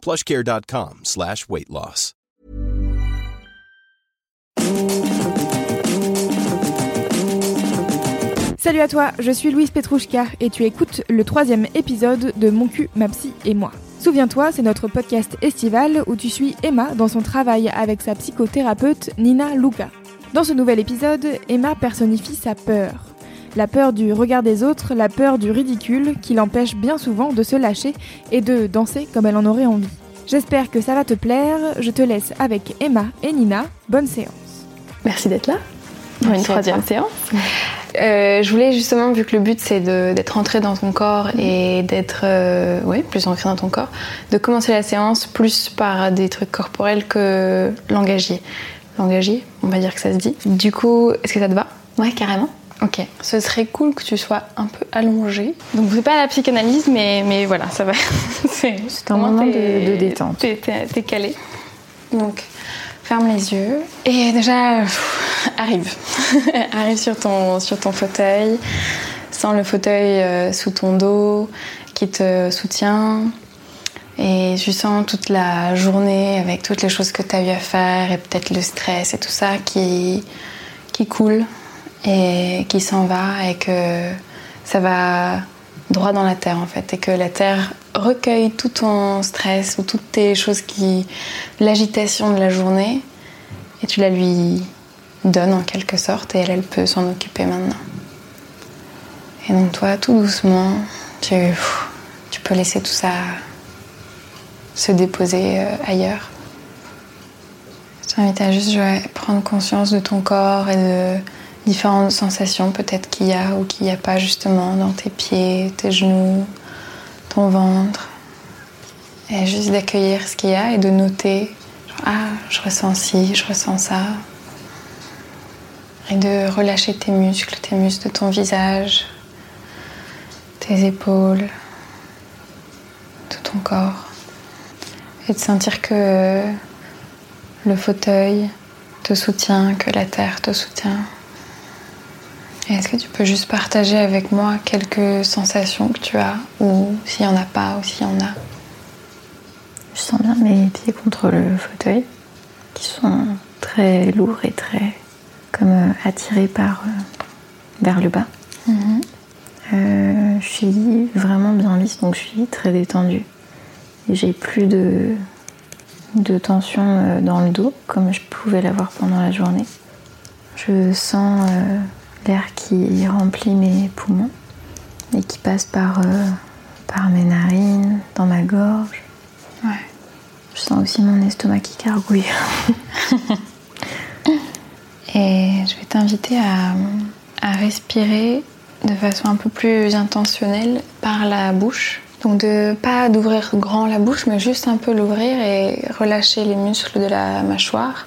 plushcare.com slash weight loss. Salut à toi, je suis Louise Petrouchka et tu écoutes le troisième épisode de Mon cul, ma psy et moi. Souviens-toi, c'est notre podcast estival où tu suis Emma dans son travail avec sa psychothérapeute Nina Luca. Dans ce nouvel épisode, Emma personnifie sa peur. La peur du regard des autres, la peur du ridicule qui l'empêche bien souvent de se lâcher et de danser comme elle en aurait envie. J'espère que ça va te plaire, je te laisse avec Emma et Nina, bonne séance. Merci d'être là pour une troisième séance. Euh, je voulais justement, vu que le but c'est d'être rentré dans ton corps et d'être euh, ouais, plus ancré dans ton corps, de commencer la séance plus par des trucs corporels que langagier. Langagier, on va dire que ça se dit. Du coup, est-ce que ça te va? Ouais, carrément. Ok, ce serait cool que tu sois un peu allongé. Donc c'est pas la psychanalyse, mais, mais voilà, ça va. c'est un moment de, détente. T'es calé. Donc ferme les yeux et déjà arrive, arrive sur ton sur ton fauteuil, sens le fauteuil euh, sous ton dos qui te soutient. Et je sens toute la journée avec toutes les choses que tu as eu à faire et peut-être le stress et tout ça qui, qui coule et qui s'en va et que ça va droit dans la terre en fait et que la terre recueille tout ton stress ou toutes tes choses qui l'agitation de la journée et tu la lui donnes en quelque sorte et elle, elle peut s'en occuper maintenant. Et donc toi tout doucement tu, tu peux laisser tout ça se déposer euh, ailleurs. Je t'invite à juste prendre conscience de ton corps et de différentes sensations peut-être qu'il y a ou qu'il n'y a pas justement dans tes pieds, tes genoux, ton ventre. Et juste d'accueillir ce qu'il y a et de noter, ah, je ressens ci, je ressens ça. Et de relâcher tes muscles, tes muscles de ton visage, tes épaules, tout ton corps. Et de sentir que le fauteuil te soutient, que la terre te soutient. Est-ce que tu peux juste partager avec moi quelques sensations que tu as, ou s'il n'y en a pas, ou s'il y en a? Je sens bien mes pieds contre le fauteuil, qui sont très lourds et très comme euh, attirés par euh, vers le bas. Mhm. Euh, je suis vraiment bien lisse, donc je suis très détendue. J'ai plus de, de tension dans le dos, comme je pouvais l'avoir pendant la journée. Je sens l'air qui remplit mes poumons et qui passe par, euh, par mes narines, dans ma gorge. Ouais. Je sens aussi mon estomac qui cargouille. et je vais t'inviter à, à respirer de façon un peu plus intentionnelle par la bouche. Donc de pas d'ouvrir grand la bouche, mais juste un peu l'ouvrir et relâcher les muscles de la mâchoire.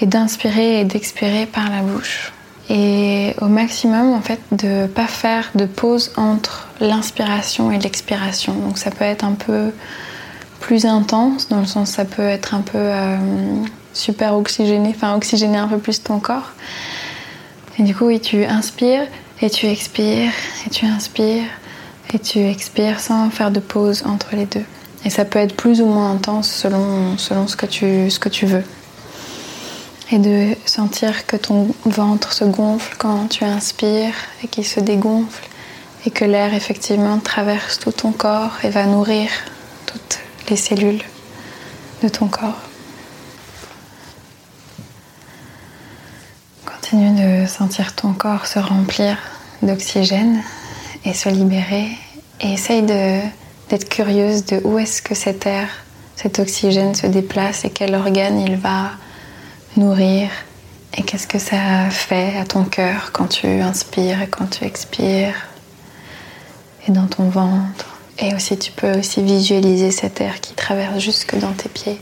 Et d'inspirer et d'expirer par la bouche et au maximum en fait de pas faire de pause entre l'inspiration et l'expiration. Donc ça peut être un peu plus intense dans le sens ça peut être un peu euh, super oxygéné, enfin oxygéner un peu plus ton corps. Et du coup tu inspires et tu expires et tu inspires et tu expires sans faire de pause entre les deux. Et ça peut être plus ou moins intense selon, selon ce, que tu, ce que tu veux et de sentir que ton ventre se gonfle quand tu inspires et qu'il se dégonfle et que l'air effectivement traverse tout ton corps et va nourrir toutes les cellules de ton corps. Continue de sentir ton corps se remplir d'oxygène et se libérer et essaye d'être curieuse de où est-ce que cet air, cet oxygène se déplace et quel organe il va nourrir et qu'est-ce que ça fait à ton cœur quand tu inspires et quand tu expires et dans ton ventre. Et aussi tu peux aussi visualiser cet air qui traverse jusque dans tes pieds.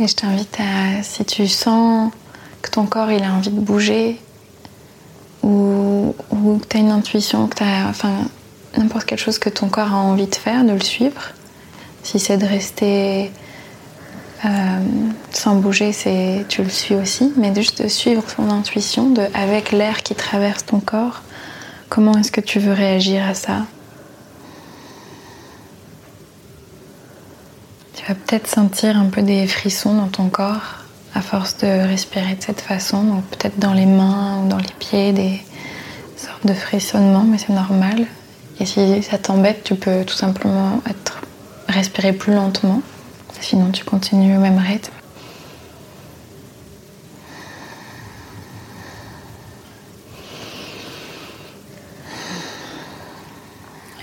Et je t'invite à, si tu sens que ton corps il a envie de bouger, ou, que tu as une intuition, que tu enfin, n'importe quelle chose que ton corps a envie de faire, de le suivre. Si c'est de rester euh, sans bouger, tu le suis aussi, mais juste de suivre ton intuition, avec l'air qui traverse ton corps, comment est-ce que tu veux réagir à ça? Tu vas peut-être sentir un peu des frissons dans ton corps à force de respirer de cette façon, peut-être dans les mains ou dans les pieds, des sortes de frissonnements, mais c'est normal. Et si ça t'embête, tu peux tout simplement respirer plus lentement, sinon tu continues au même rythme.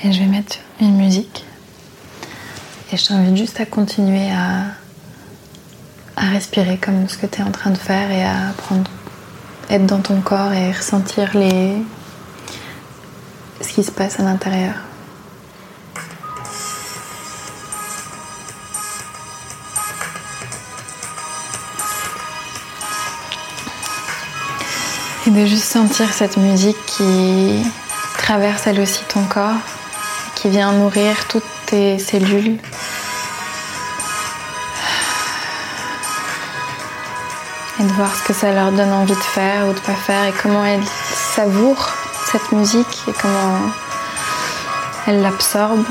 Et je vais mettre une musique. Et je t'invite juste à continuer à, à respirer comme ce que tu es en train de faire et à être dans ton corps et ressentir les, ce qui se passe à l'intérieur. Et de juste sentir cette musique qui traverse elle aussi ton corps, qui vient nourrir toutes tes cellules. Et de voir ce que ça leur donne envie de faire ou de pas faire et comment elles savourent cette musique et comment elles l'absorbent.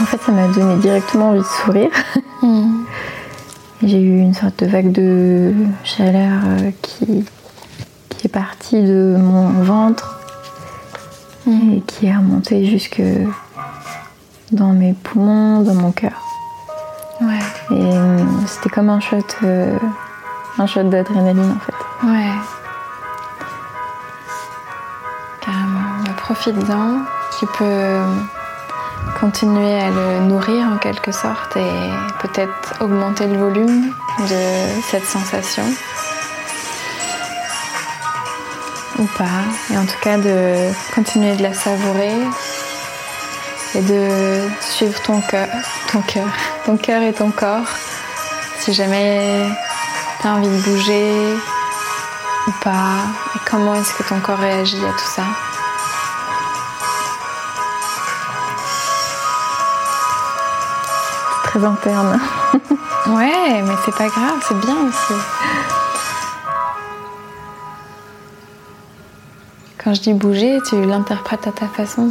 En fait, ça m'a donné directement envie de sourire. Hmm. J'ai eu une sorte de vague de chaleur euh, qui, qui est partie de mon ventre hmm. et qui est remontée jusque dans mes poumons, dans mon cœur. Ouais. Et euh, c'était comme un shot, euh, un shot d'adrénaline en fait. Ouais. Profite-en. Tu peux continuer à le nourrir en quelque sorte et peut-être augmenter le volume de cette sensation. Ou pas. Et en tout cas de continuer de la savourer et de suivre ton cœur, ton cœur, ton cœur et ton corps. Si jamais tu as envie de bouger ou pas, et comment est-ce que ton corps réagit à tout ça? Très ouais, mais c'est pas grave, c'est bien aussi. Quand je dis bouger, tu l'interprètes à ta façon.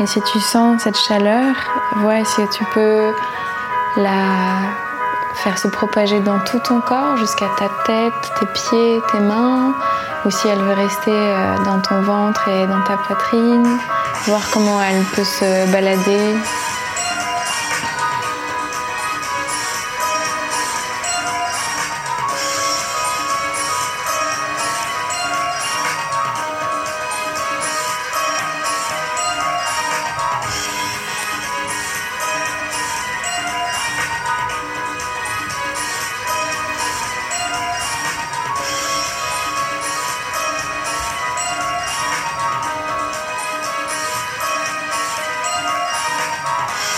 Et si tu sens cette chaleur, vois si tu peux la faire se propager dans tout ton corps, jusqu'à ta tête, tes pieds, tes mains, ou si elle veut rester euh, dans ton ventre et dans ta poitrine, voir comment elle peut se balader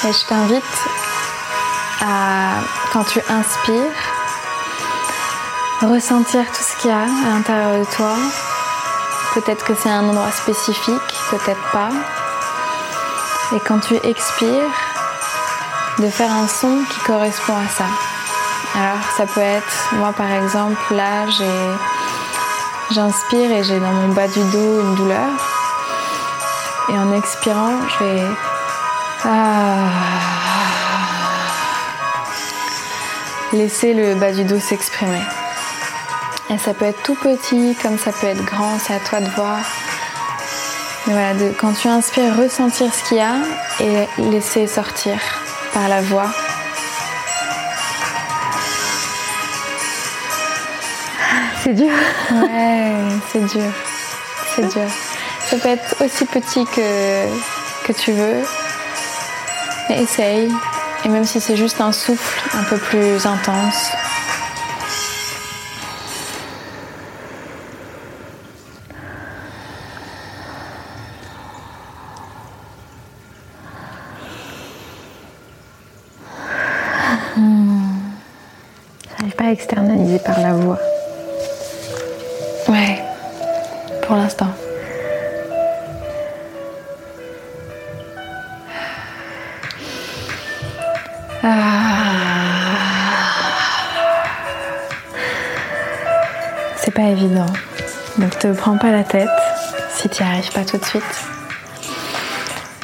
Et je t'invite à, quand tu inspires, ressentir tout ce qu'il y a à l'intérieur de toi. Peut-être que c'est un endroit spécifique, peut-être pas. Et quand tu expires, de faire un son qui correspond à ça. Alors ça peut être, moi par exemple, là j'inspire et j'ai dans mon bas du dos une douleur. Et en expirant, je vais ah. laisser le bas du dos s'exprimer. Et ça peut être tout petit comme ça peut être grand, c'est à toi de voir. Mais voilà, de, quand tu inspires, ressentir ce qu'il y a et laisser sortir par la voix. C'est dur. Ouais, c'est dur. C'est dur. Ça peut être aussi petit que, que tu veux. Mais essaye. Et même si c'est juste un souffle un peu plus intense. J'arrive pas à externaliser par la voix. Ouais, pour l'instant. Évident. Donc te prends pas la tête si tu n'y arrives pas tout de suite.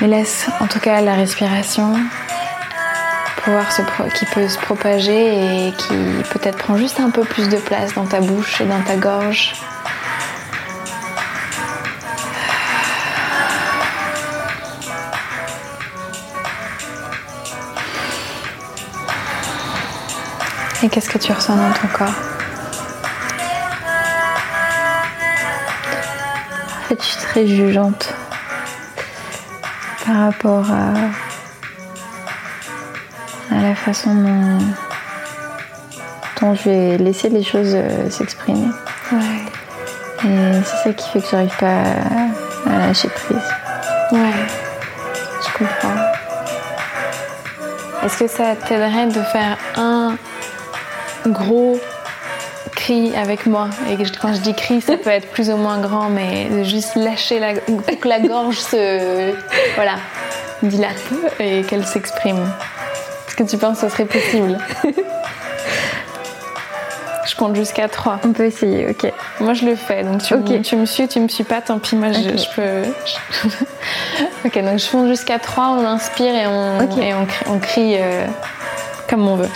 Mais laisse en tout cas la respiration pouvoir se qui peut se propager et qui peut-être prend juste un peu plus de place dans ta bouche et dans ta gorge. Et qu'est-ce que tu ressens dans ton corps? Fait, je suis très jugeante par rapport à, à la façon dont, dont je vais laisser les choses euh, s'exprimer. Ouais. Et c'est ça qui fait que j'arrive pas à, à lâcher prise. Ouais, je comprends. Est-ce que ça t'aiderait de faire un gros avec moi Et quand je dis cri, ça peut être plus ou moins grand, mais juste lâcher la, pour que la gorge se voilà, dilate et qu'elle s'exprime. Est-ce que tu penses que ce serait possible? Je compte jusqu'à 3. On peut essayer, ok. Moi, je le fais. Donc, tu, me, tu me suis, tu me suis pas, tant pis. Moi, je, peux. ok, donc je compte jusqu'à 3, on inspire et on, Ok. et on, crie, on crie, euh, comme on veut.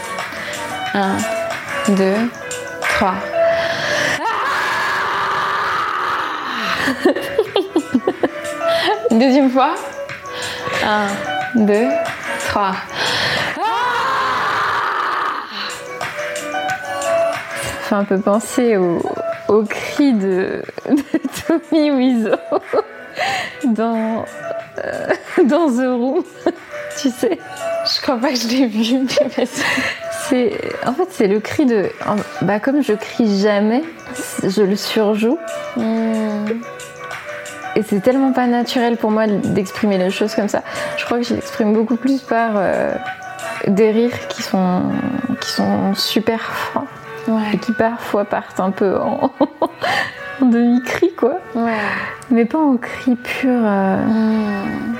1, 2, 3. Deuxième fois. 1, 2, 3. Ça fait un peu penser au, cri de, Tommy Wiseau dans, euh, dans The Room, tu sais. Je crois pas que je l'ai vu, mais. C'est, en fait, c'est le cri de. Bah, comme je crie jamais, je le surjoue. Hmm. Et c'est tellement pas naturel pour moi d'exprimer les choses comme ça. Je crois que je l'exprime beaucoup plus par euh, des rires qui sont, qui sont super francs et qui parfois partent un peu en, en demi-cri, quoi. Ouais. Mais pas en cri pur. euh, Hmm.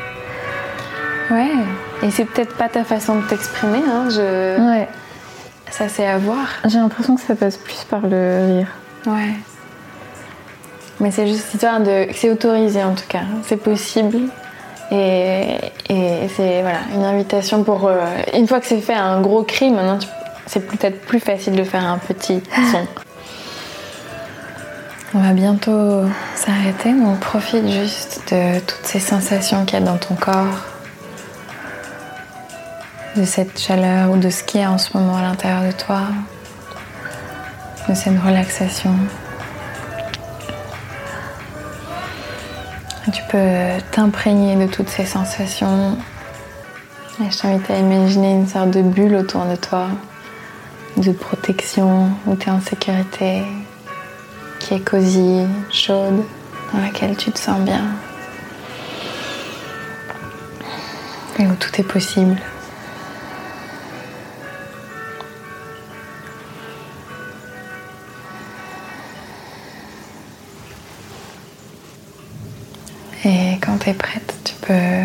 Ouais. Et c'est peut-être pas ta façon de t'exprimer, hein. Je... Ouais. Ça, c'est à voir. J'ai l'impression que ça passe plus par le rire. Ouais. Mais c'est juste histoire de. C'est autorisé en tout cas. C'est possible. Et, et c'est voilà, une invitation pour. euh, une fois que c'est fait un gros cri, maintenant tu- c'est peut-être plus facile de faire un petit son. On va bientôt s'arrêter, donc profite juste de toutes ces sensations qu'il y a dans ton corps, de cette chaleur ou de ce qu'il y a en ce moment à l'intérieur de toi, de cette relaxation. Tu peux t'imprégner de toutes ces sensations. Et je t'invite à imaginer une sorte de bulle autour de toi, de protection, où tu es en sécurité, qui est cosy, chaude, dans laquelle tu te sens bien. Et où tout est possible. Et quand tu es prête, tu peux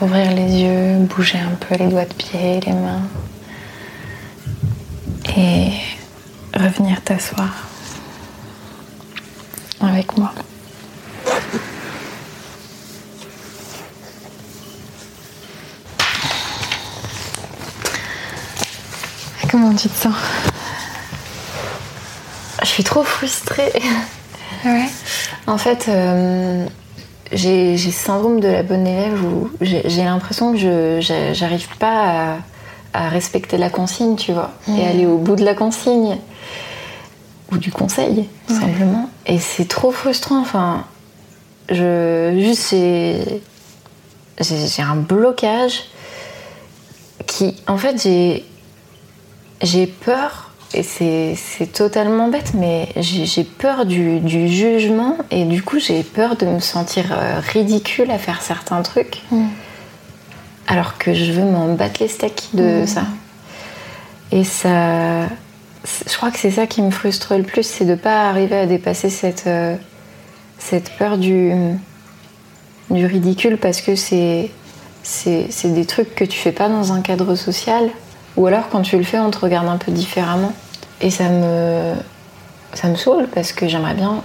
rouvrir les yeux, bouger un peu les doigts de pied, les mains et revenir t'asseoir avec moi. Comment tu te sens? Je suis trop frustrée. Ouais. En fait, euh, j'ai ce syndrome de la bonne élève où j'ai l'impression que je j'arrive pas à, à respecter la consigne, tu vois, et aller au bout de la consigne ou du conseil, tout Ouais. simplement. Et c'est trop frustrant. Enfin, je juste j'ai un blocage qui, en fait, j'ai j'ai peur. Et c'est totalement bête, mais j'ai peur du, du jugement et du coup j'ai peur de me sentir euh, ridicule à faire certains trucs. Alors que je veux m'en battre les steaks de ça. Et ça, je crois que c'est ça qui me frustre le plus, c'est de pas arriver à dépasser cette, euh, cette peur du, du ridicule parce que c'est des trucs que tu fais pas dans un cadre social ou alors quand tu le fais on te regarde un peu différemment. Et ça me ça me saoule parce que j'aimerais bien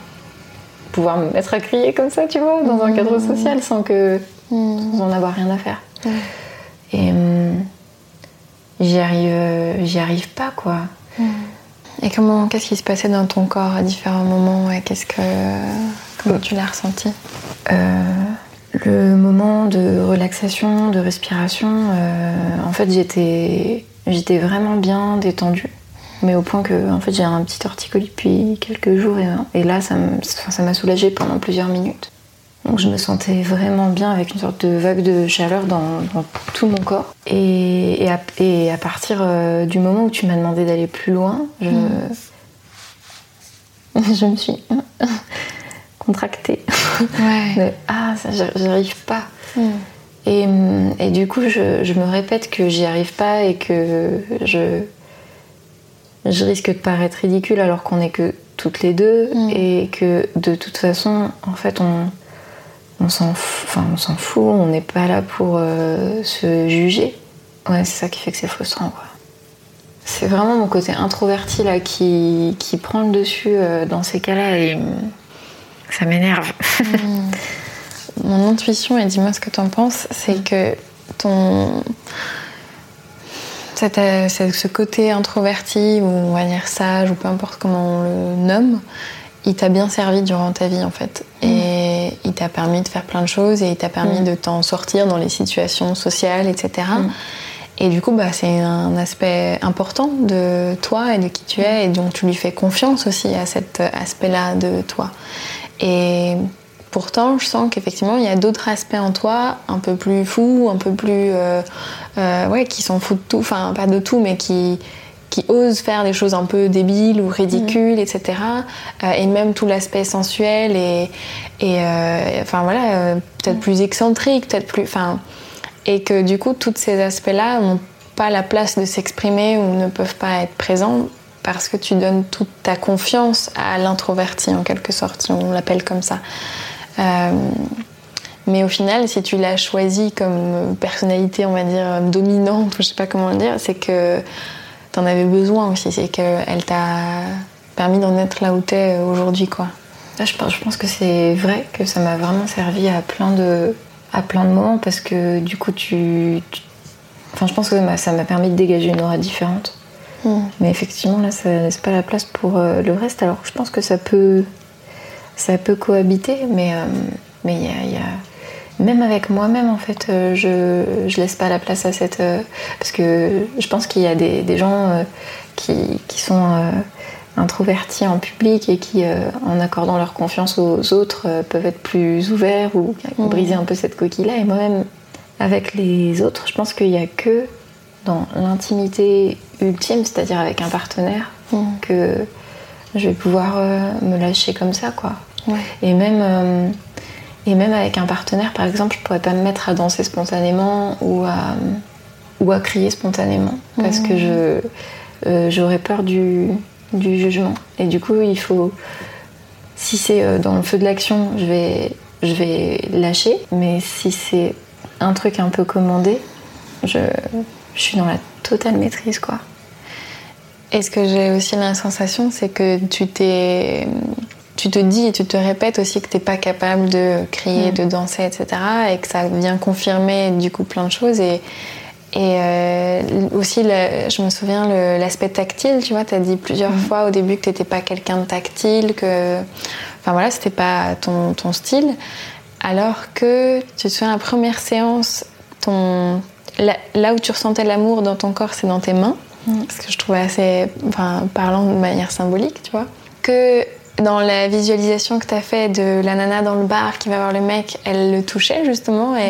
pouvoir me mettre à crier comme ça tu vois dans un cadre social sans que sans en avoir rien à faire. Et hum, j'y arrive euh, j'y arrive pas quoi. Et comment, qu'est-ce qui se passait dans ton corps à différents moments et qu'est-ce que, comment tu l'as ressenti? Euh, le moment de relaxation, de respiration, euh, en fait j'étais j'étais vraiment bien détendue, mais au point que en fait j'ai un petit torticolis depuis quelques jours et, et là ça m'a soulagée pendant plusieurs minutes. Donc je me sentais vraiment bien avec une sorte de vague de chaleur dans, dans tout mon corps. Et, et à, et à partir euh, du moment où tu m'as demandé d'aller plus loin, je, je me suis contractée. Ouais. Mais, ah, ça, j'y- j'y arrive pas. Et, hum, et du coup, je, je me répète que j'y arrive pas et que je, je risque de paraître ridicule alors qu'on est que toutes les deux Mm. et que de toute façon, en fait, on, on s'en f- enfin, on s'en fout, on n'est pas là pour euh, se juger. Ouais, c'est ça qui fait que c'est frustrant, quoi. C'est vraiment mon côté introverti là qui, qui prend le dessus euh, dans ces cas-là et hum, ça m'énerve. Mon intuition, et dis-moi ce que tu en penses, c'est que ton. cette, euh, ce côté introverti, ou on va dire sage, ou peu importe comment on le nomme, il t'a bien servi durant ta vie en fait. Et il t'a permis de faire plein de choses et il t'a permis Mm. de t'en sortir dans les situations sociales, etc. Et du coup, bah, c'est un aspect important de toi et de qui tu es, et donc tu lui fais confiance aussi à cet aspect-là de toi. Et pourtant, je sens qu'effectivement, il y a d'autres aspects en toi, un peu plus fous, un peu plus. euh, euh, ouais, qui s'en foutent de tout, enfin, pas de tout, mais qui qui osent faire des choses un peu débiles ou ridicules, etc. Euh, et même tout l'aspect sensuel et, et enfin voilà, peut-être plus excentrique, peut-être plus, enfin, et que du coup, tous ces aspects-là n'ont pas la place de s'exprimer ou ne peuvent pas être présents parce que tu donnes toute ta confiance à l'introverti en quelque sorte, si on l'appelle comme ça. Euh, mais au final, si tu l'as choisi comme personnalité, on va dire, dominante, ou je sais pas comment le dire, c'est que tu en avais besoin aussi, c'est qu'elle t'a permis d'en être là où tu es aujourd'hui, quoi. Là, je pense, je pense que c'est vrai que ça m'a vraiment servi à plein de, à plein de moments parce que du coup, tu. tu- Enfin, je pense que ça m'a permis de dégager une aura différente. Mais effectivement, là, ça laisse pas la place pour euh, le reste. Alors, je pense que ça peut, ça peut cohabiter, mais euh, mais il y a, il y a- même avec moi-même, en fait, euh, je, je laisse pas la place à cette, euh, parce que je pense qu'il y a des, des gens qui, qui sont introvertis en public et qui, en accordant leur confiance aux autres, peuvent être plus ouverts ou briser un peu cette coquille-là. Et moi-même, avec les autres, je pense qu'il n'y a que dans l'intimité ultime, c'est-à-dire avec un partenaire, que je vais pouvoir me lâcher comme ça, quoi. Ouais. Et même, euh, et même avec un partenaire, par exemple, je pourrais pas me mettre à danser spontanément ou à, ou à crier spontanément parce que je euh, j'aurais peur du, du jugement. Et du coup, il faut. Si c'est euh, dans le feu de l'action, je vais, je vais lâcher. Mais si c'est un truc un peu commandé, je, je suis dans la totale maîtrise, quoi. Et ce que j'ai aussi la sensation, c'est que tu t'es. Tu te dis et tu te répètes aussi que t'es pas capable de crier, de danser, etc. Et que ça vient confirmer du coup plein de choses. Et, Et euh, aussi, je me souviens, l'aspect tactile, tu vois, tu as dit plusieurs mm. fois au début que tu n'étais pas quelqu'un de tactile, que. Enfin voilà, c'était pas ton, ton, style. Alors que, tu te souviens, la première séance, ton, là, où tu ressentais l'amour dans ton corps, c'est dans tes mains. Mm. Ce que je trouvais assez enfin, parlant de manière symbolique, tu vois. Que dans la visualisation que tu as fait de la nana dans le bar qui va voir le mec, elle le touchait justement et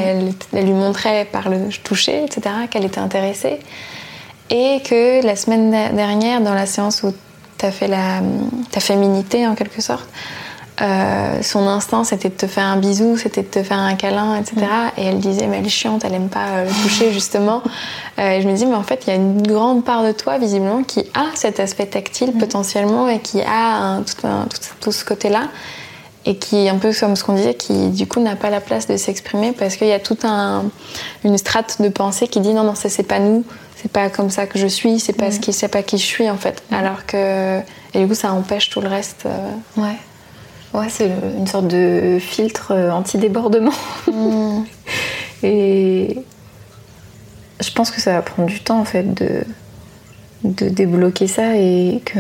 elle, lui montrait par le toucher, etc., qu'elle était intéressée. Et que la semaine dernière, dans la séance où tu as fait la, ta féminité en quelque sorte, euh, son instinct c'était de te faire un bisou, c'était de te faire un câlin, etc. Mm. Et elle disait, mais elle est chiante, elle aime pas euh, le toucher justement. Euh, et je me dis, mais en fait, il y a une grande part de toi visiblement qui a cet aspect tactile mm. potentiellement et qui a tout, ce côté-là. Et qui, un peu comme ce qu'on disait, qui du coup n'a pas la place de s'exprimer parce qu'il y a toute un, une strate de pensée qui dit non, non, ça c'est pas nous, c'est pas comme ça que je suis, c'est pas, mm. ce qui, c'est pas qui je suis en fait. Alors que. Et du coup, ça empêche tout le reste. Ouais. Ouais, c'est une sorte de filtre euh, anti-débordement. Mm. Et je pense que ça va prendre du temps en fait de, de débloquer ça et que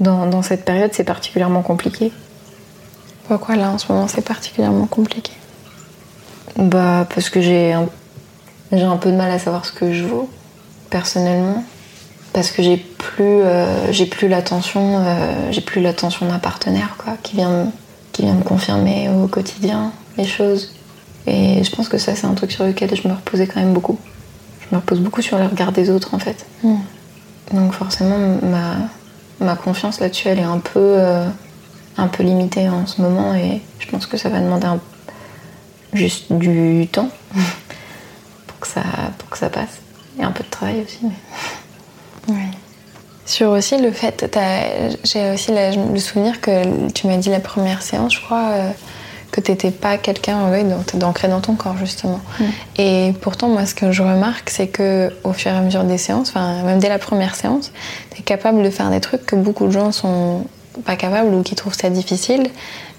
dans, cette période c'est particulièrement compliqué. Pourquoi là en ce moment c'est particulièrement compliqué? Bah parce que j'ai un, j'ai un peu de mal à savoir ce que je vaux personnellement parce que j'ai plus euh, j'ai plus l'attention euh, j'ai plus l'attention d'un partenaire quoi qui vient qui vient me confirmer au quotidien les choses. Et je pense que ça c'est un truc sur lequel je me reposais quand même beaucoup. Je me repose beaucoup sur le regard des autres en fait. Hmm. donc forcément ma, ma confiance là-dessus elle est un peu euh, un peu limitée en ce moment et je pense que ça va demander juste du temps pour que ça pour que ça passe. Et un peu de travail aussi mais... Oui. Sur aussi le fait, j'ai aussi le souvenir que tu m'as dit la première séance, je crois, euh, que tu n'étais pas quelqu'un d'ancré dans ton corps, justement. Mm. Et pourtant, moi, ce que je remarque, c'est que au fur et à mesure des séances, même dès la première séance, tu es capable de faire des trucs que beaucoup de gens sont pas capables ou qui trouvent ça difficile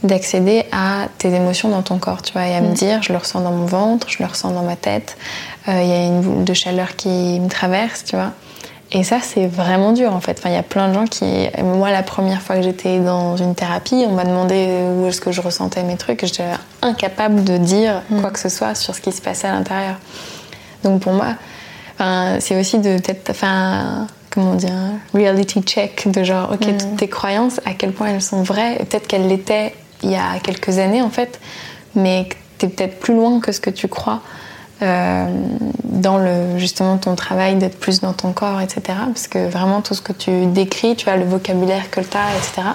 d'accéder à tes émotions dans ton corps, tu vois, et à me mm. dire, je le ressens dans mon ventre, je le ressens dans ma tête, euh, il y a une boule de chaleur qui me traverse, tu vois. Et ça, c'est vraiment dur en fait. Enfin, il y a plein de gens qui. Moi, la première fois que j'étais dans une thérapie, on m'a demandé où est-ce que je ressentais mes trucs. J'étais incapable de dire mm. quoi que ce soit sur ce qui se passait à l'intérieur. Donc pour moi, c'est aussi de peut-être un, comment dire, reality check de genre, ok, mm. toutes tes croyances, à quel point elles sont vraies. Peut-être qu'elles l'étaient il y a quelques années en fait, mais tu es peut-être plus loin que ce que tu crois. Euh, dans le, justement ton travail d'être plus dans ton corps, etc. Parce que vraiment tout ce que tu décris, tu vois, le vocabulaire que tu as, etc.,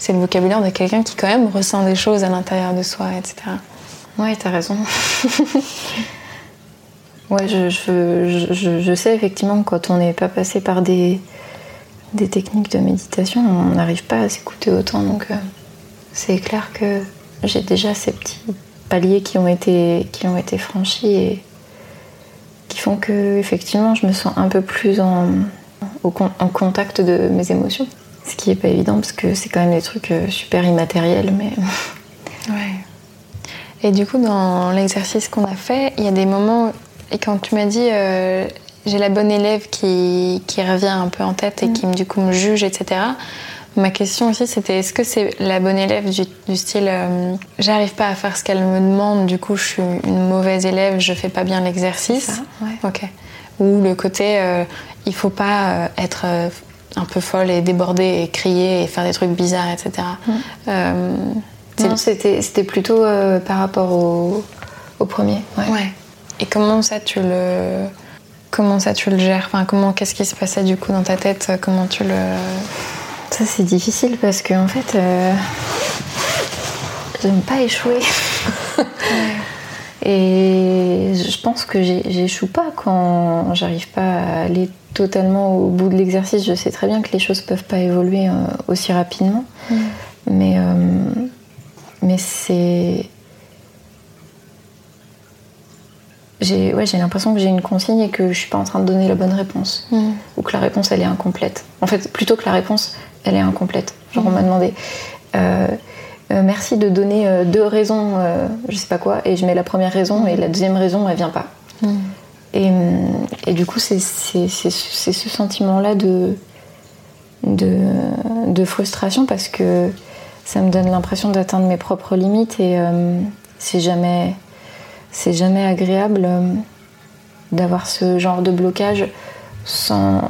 c'est le vocabulaire de quelqu'un qui quand même ressent des choses à l'intérieur de soi, etc. Ouais, t'as raison. ouais, je, je, je, sais effectivement quand on n'est pas passé par des, des techniques de méditation, on n'arrive pas à s'écouter autant. Donc euh, c'est clair que j'ai déjà ces petits paliers qui ont été, qui ont été franchis et qui font que effectivement je me sens un peu plus en, en contact de mes émotions. Ce qui n'est pas évident parce que c'est quand même des trucs euh, super immatériels, mais. Ouais. Et du coup, dans l'exercice qu'on a fait, il y a des moments, et quand tu m'as dit euh, j'ai la bonne élève qui, qui, revient un peu en tête et mm. qui du coup me juge, etc. Ma question aussi, c'était est-ce que c'est la bonne élève du, style euh, j'arrive pas à faire ce qu'elle me demande, du coup je suis une mauvaise élève, je fais pas bien l'exercice? Ouais. Ok. Ou le côté euh, il faut pas euh, être un peu folle et déborder et crier et faire des trucs bizarres, etc. Mm. non, c'était plutôt par rapport au, au premier. Ouais. Et comment ça tu le comment ça tu le gères? Enfin, comment qu'est-ce qui se passait du coup dans ta tête? Comment tu le ça c'est difficile parce que en fait, euh, j'aime pas échouer. Et je pense que j'échoue pas quand j'arrive pas à aller totalement au bout de l'exercice. Je sais très bien que les choses peuvent pas évoluer euh, aussi rapidement. Mm. Mais, euh, mais c'est. J'ai ouais, l'impression que j'ai une consigne et que je suis pas en train de donner la bonne réponse. Mm. Ou que la réponse elle est incomplète. En fait, plutôt que la réponse elle est incomplète. Genre, on m'a demandé euh, euh, merci de donner euh, deux raisons, je sais pas quoi, et je mets la première raison et la deuxième raison, elle vient pas. Et, et du coup, c'est ce sentiment-là de, de, de, frustration parce que ça me donne l'impression d'atteindre mes propres limites et c'est jamais, agréable d'avoir ce genre de blocage sans,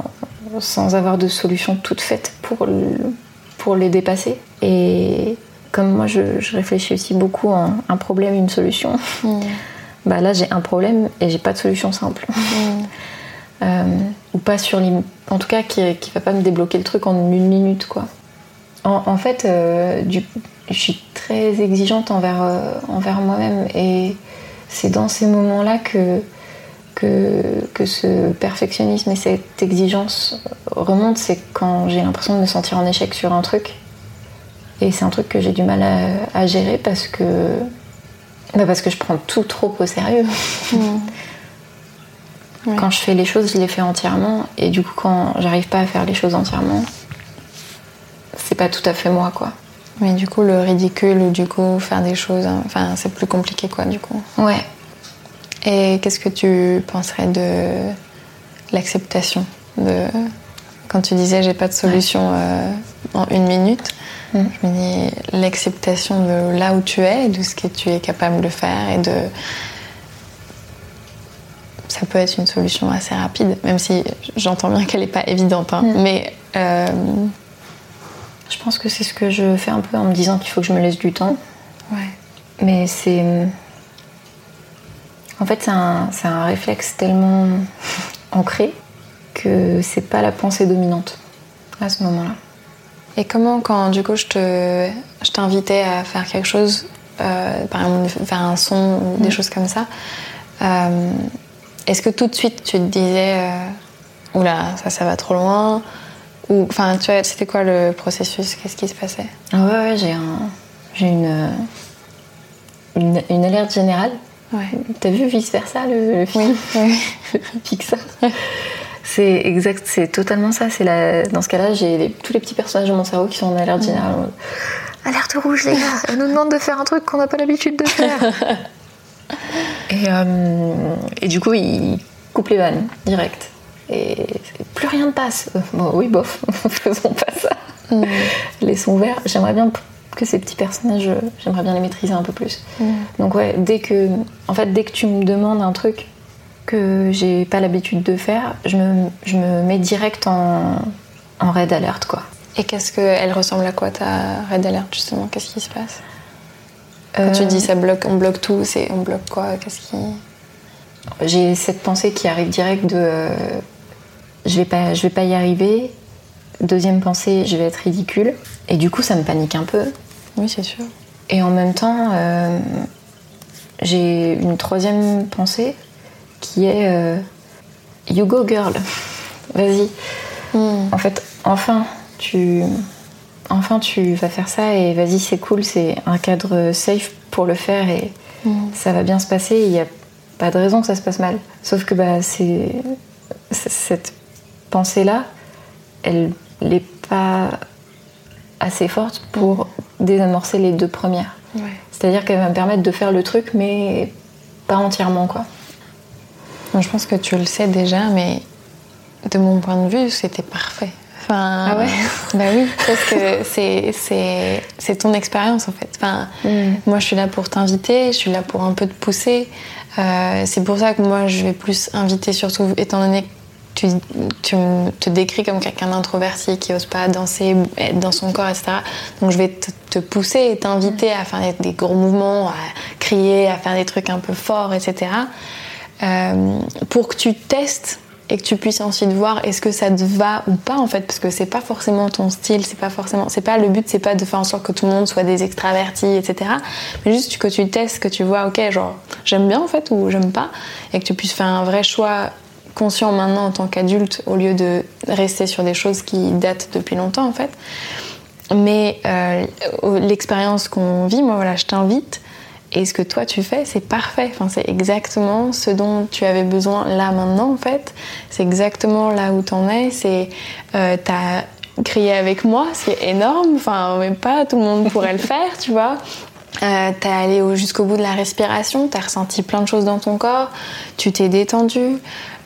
sans avoir de solution toute faite pour, pour les dépasser. Et comme moi, je, réfléchis aussi beaucoup à un problème, une solution. Mm. Bah là, j'ai un problème et j'ai pas de solution simple. Mm. Euh, ou pas sur en tout cas qui, qui va pas me débloquer le truc en une minute quoi. En, fait, euh, du, je suis très exigeante envers, euh, envers moi-même et c'est dans ces moments-là que, que, que ce perfectionnisme et cette exigence remontent, c'est quand j'ai l'impression de me sentir en échec sur un truc et c'est un truc que j'ai du mal à, gérer parce que, bah parce que je prends tout trop au sérieux. Mm. Quand je fais les choses, je les fais entièrement. Et du coup, quand j'arrive pas à faire les choses entièrement, c'est pas tout à fait moi, quoi. Mais du coup, le ridicule ou du coup, faire des choses, hein, enfin, c'est plus compliqué, quoi, du coup. Ouais. Et qu'est-ce que tu penserais de l'acceptation de... Quand tu disais j'ai pas de solution euh, en une minute, Mm. Je me dis l'acceptation de là où tu es, de ce que tu es capable de faire et de. Ça peut être une solution assez rapide, même si j'entends bien qu'elle n'est pas évidente. Hein. Mm. Mais. Euh, je pense que c'est ce que je fais un peu en me disant qu'il faut que je me laisse du temps. Ouais. Mais c'est. En fait, c'est un, un réflexe tellement ancré que c'est pas la pensée dominante à ce moment-là. Et comment, quand du coup je te, je t'invitais à faire quelque chose, euh, par exemple faire un son ou des mm. choses comme ça, euh, est-ce que tout de suite tu te disais, euh, oula, ça, ça va trop loin ou, enfin, tu vois, c'était quoi le processus? Qu'est-ce qui se passait? Ah Ouais, ouais, j'ai un, j'ai une, une, une, alerte générale. Ouais. T'as vu vice versa le, film Oui, Pixar. C'est exact, c'est totalement ça. C'est la... Dans ce cas-là, j'ai tous les petits personnages de mon cerveau qui sont en alerte générale. Alerte rouge, les gars Elle nous demande de faire un truc qu'on n'a pas l'habitude de faire. et, euh, et, du coup, il coupe les vannes, direct. Et plus rien ne passe. Bon, oui, bof, faisons pas ça. Mm. Les sons verts, j'aimerais bien que ces petits personnages, j'aimerais bien les maîtriser un peu plus. Mm. Donc ouais, dès que, en fait, dès que tu me demandes un truc, que j'ai pas l'habitude de faire, je me, je me mets direct en, en red alert quoi. Et qu'est-ce qu'elle ressemble à quoi ta red alert justement? Qu'est-ce qui se passe? Quand tu euh, dis ça bloque, on bloque tout, c'est on bloque quoi? Qu'est-ce qui J'ai cette pensée qui arrive direct de euh, je vais pas je vais pas y arriver. Deuxième pensée, je vais être ridicule. Et du coup, ça me panique un peu. Oui, c'est sûr. Et en même temps, euh, j'ai une troisième pensée qui est euh, You go girl, vas-y. Hmm. En fait, enfin, tu, enfin, tu vas faire ça et vas-y, c'est cool, c'est un cadre safe pour le faire et hmm. ça va bien se passer. Il n'y a pas de raison que ça se passe mal. Sauf que bah, c'est cette pensée-là, elle n'est pas assez forte pour désamorcer les deux premières. C'est-à-dire qu'elle va me permettre de faire le truc, mais pas entièrement, quoi je pense que tu le sais déjà, mais de mon point de vue, c'était parfait. Enfin, ah ouais Bah oui, parce que c'est ton expérience en fait. Enfin, mm. Moi, je suis là pour t'inviter, je suis là pour un peu te pousser. Euh, c'est pour ça que moi, je vais plus inviter, surtout étant donné que tu, te décris comme quelqu'un d'introverti qui n'ose pas danser, être dans son corps, etc. Donc je vais te, pousser et t'inviter à faire des, des, gros mouvements, à crier, à faire des trucs un peu forts, etc. Euh, pour que tu testes et que tu puisses ensuite voir est-ce que ça te va ou pas en fait parce que c'est pas forcément ton style c'est pas forcément c'est pas le but c'est pas de faire en sorte que tout le monde soit des extravertis etc mais juste que tu testes que tu vois ok genre j'aime bien en fait ou j'aime pas et que tu puisses faire un vrai choix conscient maintenant en tant qu'adulte au lieu de rester sur des choses qui datent depuis longtemps en fait mais euh, l'expérience qu'on vit moi voilà je t'invite et ce que toi tu fais, c'est parfait. Enfin, c'est exactement ce dont tu avais besoin là maintenant en fait. C'est exactement là où t'en es. C'est euh, t'as crié avec moi, c'est énorme. Enfin, mais pas tout le monde pourrait le faire, tu vois. Euh, t'es allé jusqu'au bout de la respiration, t'as ressenti plein de choses dans ton corps, tu t'es détendu.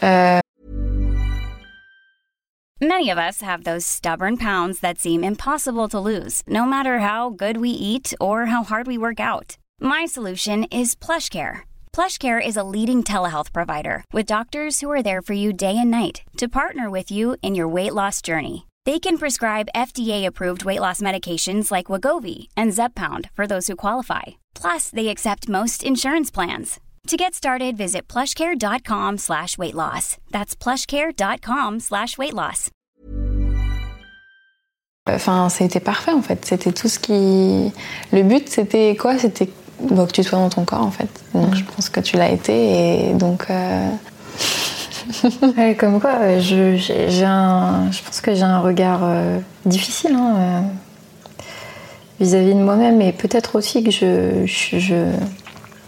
Euh... Many of us have those stubborn pounds that seem impossible to lose, no matter how good we eat or how hard we work out. My solution is PlushCare. PlushCare is a leading telehealth provider with doctors who are there for you day and night to partner with you in your weight loss journey. They can prescribe FDA-approved weight loss medications like Wagovi and Zepbound for those who qualify. Plus, they accept most insurance plans. To get started, visit plushcare.com slash weight loss. That's plushcare.com slash weight loss. Enfin, c'était parfait en fait. C'était tout ce qui. Le but, c'était quoi? C'était bah, que tu sois dans ton corps en fait. Donc je pense que tu l'as été et donc. Euh... ouais, comme quoi, je, j'ai un, je pense que j'ai un regard euh, difficile hein, euh, vis-à-vis de moi-même et peut-être aussi que je, je,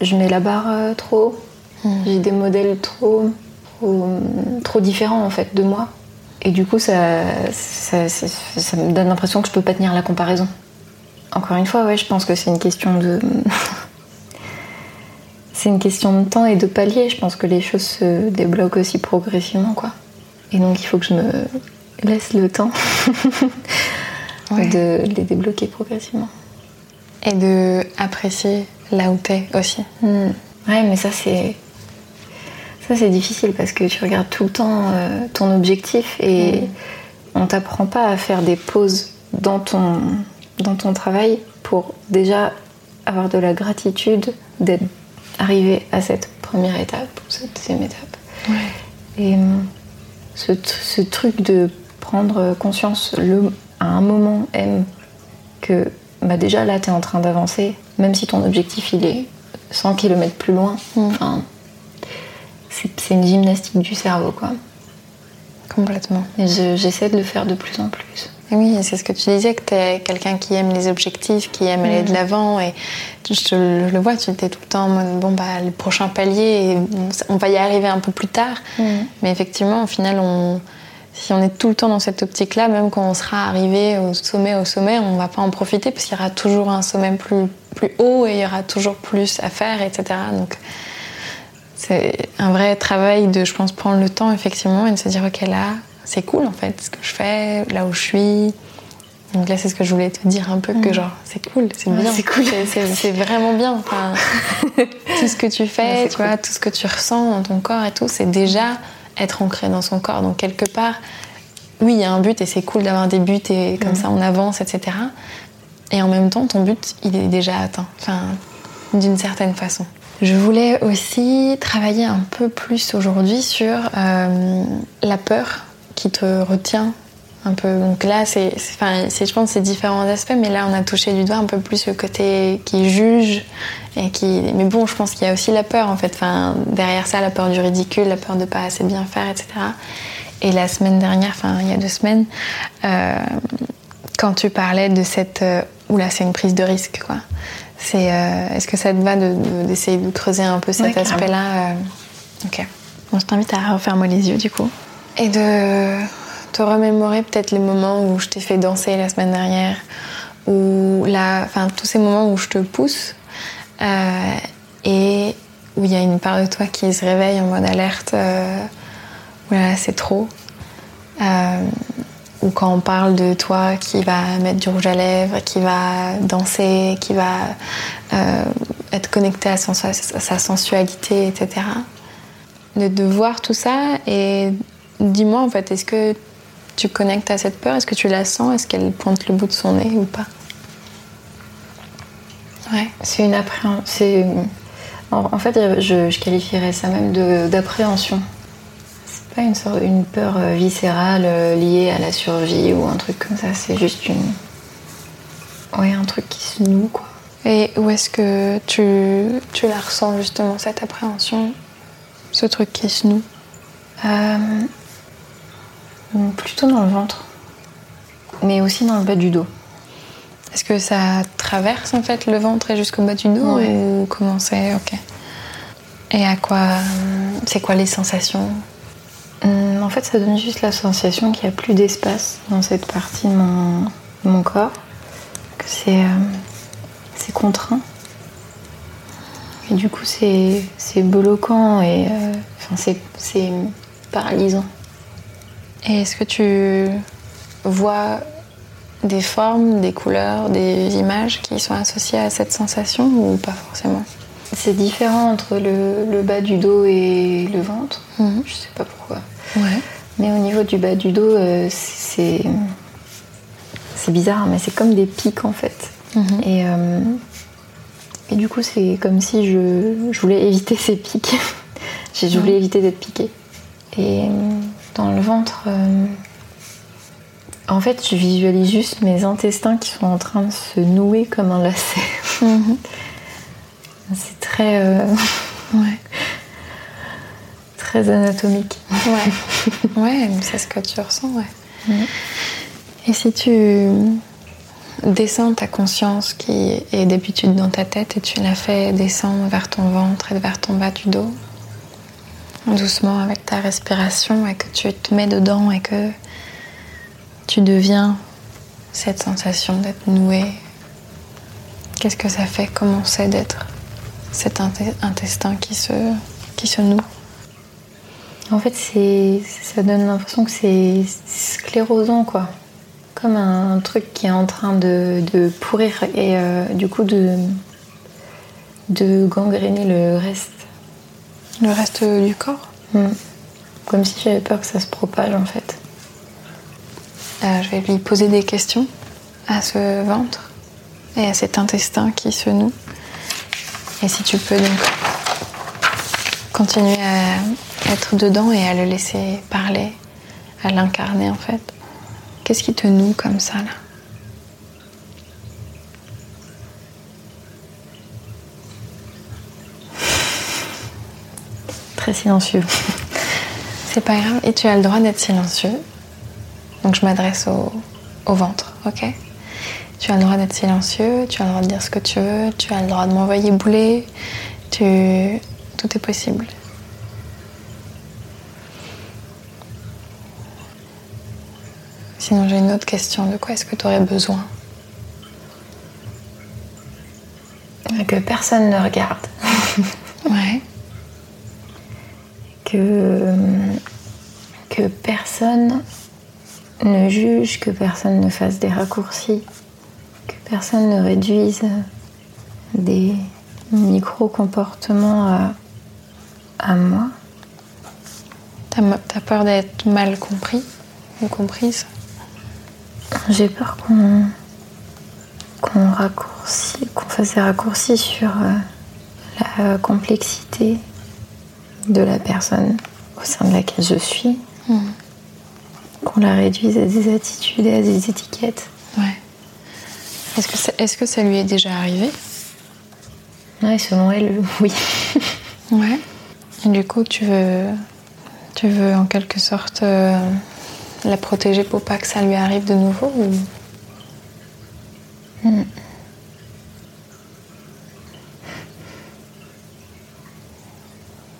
je mets la barre euh, trop haut. Hmm. J'ai des modèles trop, trop, trop différents en fait de moi. Et du coup, ça, ça, ça, ça me donne l'impression que je peux pas tenir la comparaison. Encore une fois, ouais, je pense que c'est une question de. c'est une question de temps et de palier. Je pense que les choses se débloquent aussi progressivement, quoi. Et donc, il faut que je me laisse le temps Ouais. de les débloquer progressivement. Et de apprécier là où t'es aussi. Hmm. Ouais, mais ça, c'est. Ça, c'est difficile parce que tu regardes tout le temps euh, ton objectif et on t'apprend pas à faire des pauses dans ton, dans ton travail pour déjà avoir de la gratitude d'être arrivé à cette première étape cette deuxième étape. Et hum, ce, tr- ce truc de prendre conscience le, à un moment M que bah déjà là tu es en train d'avancer, même si ton objectif il est 100 km plus loin, enfin, c'est une gymnastique du cerveau quoi. Complètement. Et je- j'essaie de le faire de plus en plus. Oui, c'est ce que tu disais, que tu es quelqu'un qui aime les objectifs, qui aime aller de l'avant. Et je, te le- je le vois, tu étais tout le temps en mode, bon, bah, le prochain palier, on, on va y arriver un peu plus tard. Mais effectivement, au final, on, si on est tout le temps dans cette optique-là, même quand on sera arrivé au sommet, au sommet, on va pas en profiter parce qu'il y aura toujours un sommet plus, plus haut et il y aura toujours plus à faire, etc. Donc, c'est un vrai travail de, je pense, prendre le temps, effectivement, et de se dire, OK, là, c'est cool, en fait, ce que je fais, là où je suis. Donc là, c'est ce que je voulais te dire un peu, que genre, c'est cool, c'est bien. c'est cool. C'est- vraiment bien. Enfin, tout ce que tu fais, Ouais, tu vois, tout ce que tu ressens dans ton corps et tout, c'est déjà être ancré dans son corps. Donc quelque part, oui, il y a un but et c'est cool d'avoir des buts et comme ça on avance, etc. Et en même temps, ton but, il est déjà atteint. Enfin, d'une certaine façon. Je voulais aussi travailler un peu plus aujourd'hui sur euh, la peur qui te retient un peu. Donc là, c'est, enfin, je pense que c'est différents aspects, mais là, on a touché du doigt un peu plus le côté qui juge et qui. Mais bon, je pense qu'il y a aussi la peur en fait. Enfin, derrière ça, la peur du ridicule, la peur de pas assez bien faire, etc. Et la semaine dernière, enfin, il y a deux semaines, euh, quand tu parlais de cette. euh, oula, c'est une prise de risque, quoi. C'est, euh, est-ce que ça te va de- de- d'essayer de creuser un peu cet Ouais, aspect-là euh, Ok. Bon, je t'invite à refermer les yeux, du coup. Et de te remémorer peut-être les moments où je t'ai fait danser la semaine dernière, ou la, enfin, tous ces moments où je te pousse, euh, et où il y a une part de toi qui se réveille en mode alerte, euh, voilà, c'est trop. Euh, ou quand on parle de toi qui va mettre du rouge à lèvres, qui va danser, qui va euh, être connecté à, sa sensualité, etc. De, de voir tout ça et dis-moi en fait, est-ce que tu connectes à cette peur? Est-ce que tu la sens? Est-ce qu'elle pointe le bout de son nez ou pas? Ouais. C'est une appréhension. En, en fait, je, je qualifierais ça même d'appréhension. C'est pas une, sorte, une peur euh, viscérale euh, liée à la survie ou un truc comme ça. C'est juste une. Ouais, un truc qui se noue, quoi. Et où est-ce que tu, tu la ressens justement, cette appréhension? Ce truc qui se noue? Euh, plutôt dans le ventre. Mais aussi dans le bas du dos. Est-ce que ça traverse en fait le ventre et jusqu'au bas du dos Ouais. ou comment c'est? Ok. Et à quoi euh, C'est quoi les sensations? Hum, En fait, ça donne juste la sensation qu'il n'y a plus d'espace dans cette partie de mon, de mon corps, que c'est euh, c'est contraint. Et du coup, c'est c'est bloquant et euh, enfin, c'est paralysant. Et est-ce que tu vois des formes, des couleurs, des images qui sont associées à cette sensation ou pas forcément? C'est différent entre le, le bas du dos et le ventre. Mhm. Je sais pas pourquoi. Ouais. Mais au niveau du bas du dos, euh, c'est c'est bizarre, mais c'est comme des pics en fait. Mhm. Et, euh, et du coup, c'est comme si je, je voulais éviter ces pics. je je voulais éviter d'être piquée. Et euh, dans le ventre, euh, en fait, je visualise juste mes intestins qui sont en train de se nouer comme un lacet. Mhm. c'est très, euh, Ouais. très anatomique. Ouais. ouais, c'est ce que tu ressens, ouais. Et si tu descends ta conscience qui est d'habitude dans ta tête et tu la fais descendre vers ton ventre et vers ton bas du dos, doucement avec ta respiration et que tu te mets dedans et que tu deviens cette sensation d'être noué, qu'est-ce que ça fait? Comment c'est d'être cet intestin qui se, qui se noue? En fait, ça donne l'impression que c'est sclérosant, quoi. Comme un truc qui est en train de, de pourrir et euh, du coup de, de gangréner le reste. Le reste du corps Hmm. Comme si j'avais peur que ça se propage, en fait. Euh, je vais lui poser des questions à ce ventre et à cet intestin qui se noue. Et si tu peux donc continuer à être dedans et à le laisser parler, à l'incarner en fait. Qu'est-ce qui te noue comme ça là? Silencieux. C'est pas grave et tu as le droit d'être silencieux. Donc je m'adresse au, au ventre, ok? Tu as le droit d'être silencieux, tu as le droit de dire ce que tu veux, tu as le droit de m'envoyer bouler, tu... tout est possible. Sinon j'ai une autre question, de quoi est-ce que tu aurais besoin? Que personne ne regarde. Ouais. Que, que personne ne juge, que personne ne fasse des raccourcis, que personne ne réduise des micro-comportements à, à moi. T'as peur d'être mal compris ou comprise? J'ai peur qu'on qu'on qu'on fasse des raccourcis sur euh, la complexité de la personne au sein de laquelle je suis, Mhm. qu'on la réduise à des attitudes et à des étiquettes. Ouais. Est-ce que, ça- est-ce que ça lui est déjà arrivé? Ouais, selon elle, oui. Ouais. Et du coup, tu veux, tu veux en quelque sorte euh, la protéger pour pas que ça lui arrive de nouveau ou... Hmm.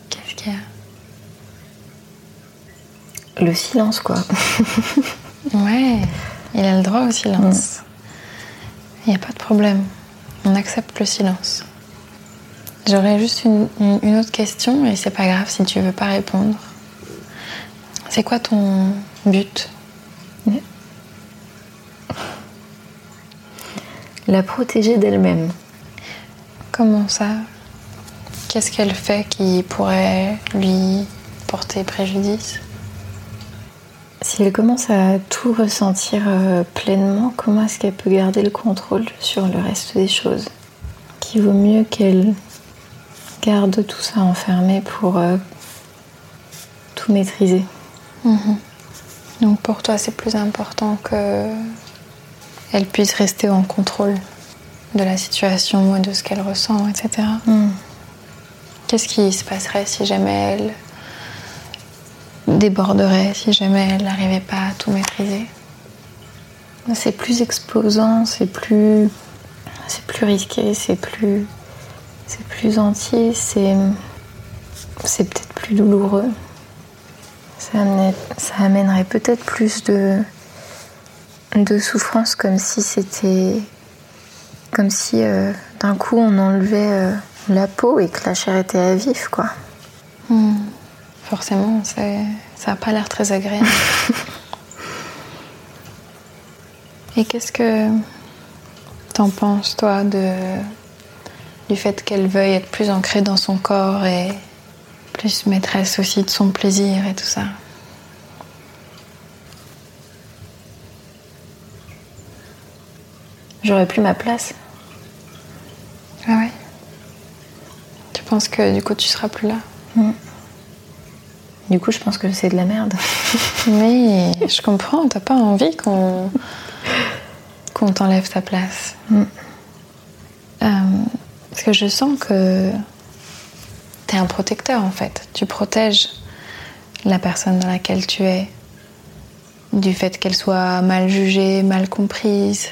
Qu'est-ce qu'il y a Le silence, quoi. Ouais, il a le droit au silence. Il n'y a pas de problème. On accepte le silence. J'aurais juste une, une- une autre question et c'est pas grave si tu veux pas répondre. C'est quoi ton but? La protéger d'elle-même. Comment ça? Qu'est-ce qu'elle fait qui pourrait lui porter préjudice? Si elle commence à tout ressentir euh, pleinement, comment est-ce qu'elle peut garder le contrôle sur le reste des choses? Qu'il vaut mieux qu'elle garde tout ça enfermé pour euh, tout maîtriser. Donc pour toi, c'est plus important que elle puisse rester en contrôle de la situation et de ce qu'elle ressent, etc. Hmm. Qu'est-ce qui se passerait si jamais elle déborderait, si jamais elle n'arrivait pas à tout maîtriser C'est plus exposant, c'est plus, c'est plus risqué, c'est plus, c'est plus entier, c'est, c'est peut-être plus douloureux. Ça amènerait peut-être plus de, de souffrance, comme si c'était, comme si euh, d'un coup on enlevait euh, la peau et que la chair était à vif, quoi. Hmm. Forcément, ça n'a pas l'air très agréable. et qu'est-ce que t'en penses, toi, de, du fait qu'elle veuille être plus ancrée dans son corps et plus maîtresse aussi de son plaisir et tout ça? J'aurais plus ma place. Ah ouais Tu penses que du coup tu seras plus là? Mm. Du coup, je pense que c'est de la merde. Mais je comprends, t'as pas envie qu'on qu'on t'enlève ta place. Mm. Euh, parce que je sens que t'es un protecteur en fait. Tu protèges la personne dans laquelle tu es du fait qu'elle soit mal jugée, mal comprise.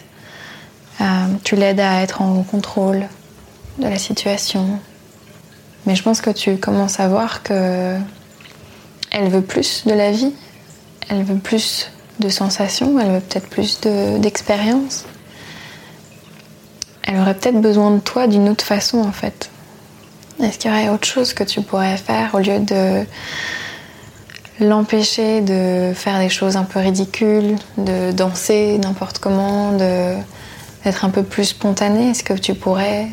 Euh, tu l'aides à être en contrôle de la situation. Mais je pense que tu commences à voir que elle veut plus de la vie, elle veut plus de sensations, elle veut peut-être plus de- d'expérience. elle aurait peut-être besoin de toi d'une autre façon en fait. Est-ce qu'il y aurait autre chose que tu pourrais faire au lieu de l'empêcher de faire des choses un peu ridicules, de danser n'importe comment, d'être un peu plus spontané? Est-ce que tu pourrais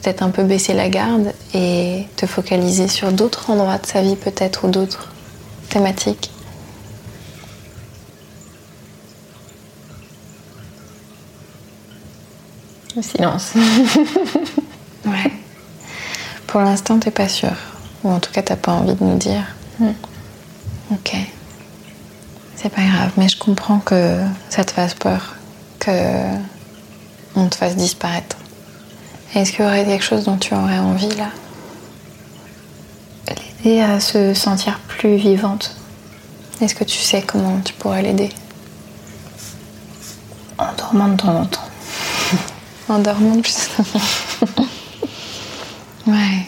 peut-être un peu baisser la garde et te focaliser sur d'autres endroits de sa vie peut-être ou d'autres thématiques Le silence. Ouais. Pour l'instant, t'es pas sûre. Ou en tout cas, t'as pas envie de nous dire. Ok. C'est pas grave, mais je comprends que ça te fasse peur, que on te fasse disparaître. Est-ce qu'il y aurait quelque chose dont tu aurais envie là? L'aider à se sentir plus vivante. Est-ce que tu sais comment tu pourrais l'aider? En dormant de temps en temps. En dormant plus. ouais.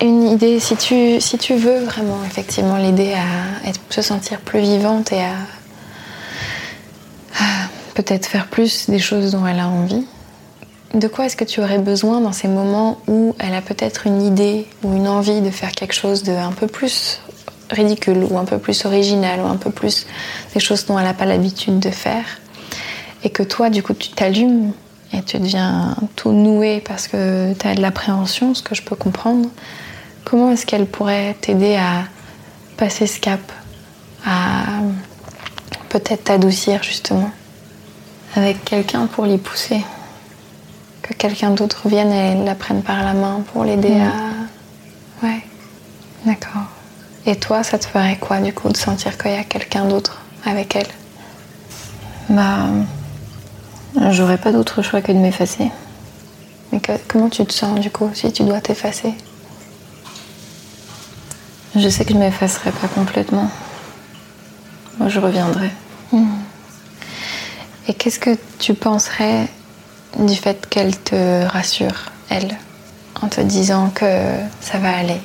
Une idée, si tu, veux vraiment effectivement l'aider à se sentir plus vivante et à peut-être faire plus des choses dont elle a envie, de quoi est-ce que tu aurais besoin dans ces moments où elle a peut-être une idée ou une envie de faire quelque chose de un peu plus ridicule ou un peu plus original ou un peu plus des choses dont elle n'a pas l'habitude de faire et que toi, du coup, tu t'allumes et tu deviens tout noué parce que tu as de l'appréhension, ce que je peux comprendre, comment est-ce qu'elle pourrait t'aider à passer ce cap, à peut-être t'adoucir justement Avec quelqu'un pour l'y pousser? Que quelqu'un d'autre vienne et la prenne par la main pour l'aider Mhm. à. Ouais, d'accord. Et toi, ça te ferait quoi du coup de sentir qu'il y a quelqu'un d'autre avec elle? Bah. J'aurais pas d'autre choix que de m'effacer. Mais que- comment tu te sens du coup si tu dois t'effacer? Je sais que je m'effacerai pas complètement. Moi, je reviendrai. Et qu'est-ce que tu penserais du fait qu'elle te rassure, elle, en te disant que ça va aller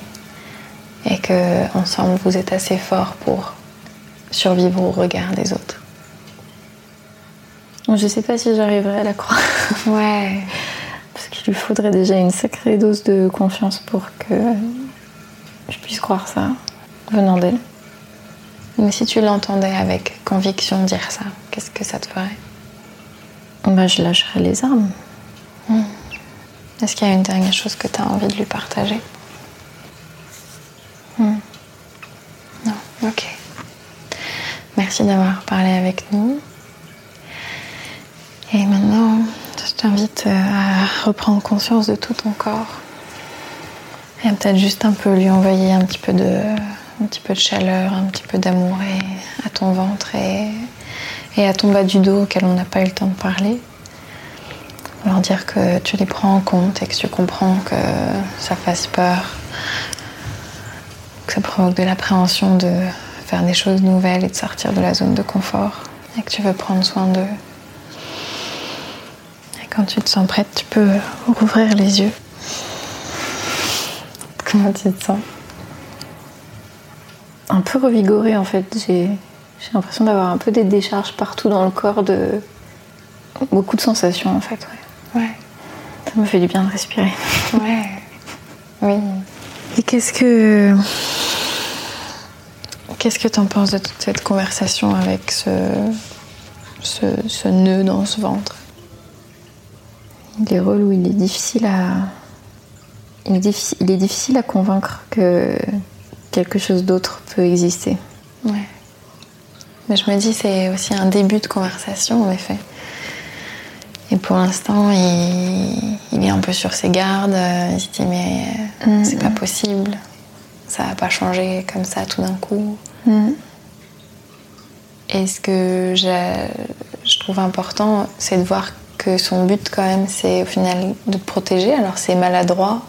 et que ensemble vous êtes assez forts pour survivre au regard des autres Je sais pas si j'arriverai à la croire. Ouais. Parce qu'il lui faudrait déjà une sacrée dose de confiance pour que je puisse croire ça venant d'elle. Mais si tu l'entendais avec conviction dire ça, qu'est-ce que ça te ferait? Bah, je lâcherai les armes. Est-ce qu'il y a une dernière chose que tu as envie de lui partager Hmm. Non, ok. Merci d'avoir parlé avec nous. Et maintenant, je t'invite euh, à reprendre conscience de tout ton corps. Et peut-être juste un peu lui envoyer un petit peu de, un petit peu de chaleur, un petit peu d'amour à ton ventre et, et à ton bas du dos auquel on n'a pas eu le temps de parler leur dire que tu les prends en compte et que tu comprends que ça fasse peur, que ça provoque de l'appréhension de faire des choses nouvelles et de sortir de la zone de confort et que tu veux prendre soin d'eux. Et quand tu te sens prête, tu peux rouvrir les yeux. Comment tu te sens? Un peu revigorée en fait. J'ai j'ai l'impression d'avoir un peu des décharges partout dans le corps de beaucoup de sensations en fait. ouais. Ouais. Ça me fait du bien de respirer. Ouais. Oui. Et qu'est-ce que. Qu'est-ce que tu en penses de toute cette conversation avec ce, ce, ce nœud dans ce ventre? Il est relou, il est difficile à. Il est, difficile, il est difficile à convaincre que quelque chose d'autre peut exister. Ouais. Mais je me dis, c'est aussi un début de conversation, en effet. Et pour l'instant, il, il est un peu sur ses gardes. Il se dit, mais Mm, c'est pas possible. Ça va pas changer comme ça tout d'un coup. Mm. Et ce que je trouve important, c'est de voir que son but, quand même, c'est au final de te protéger. Alors, c'est maladroit,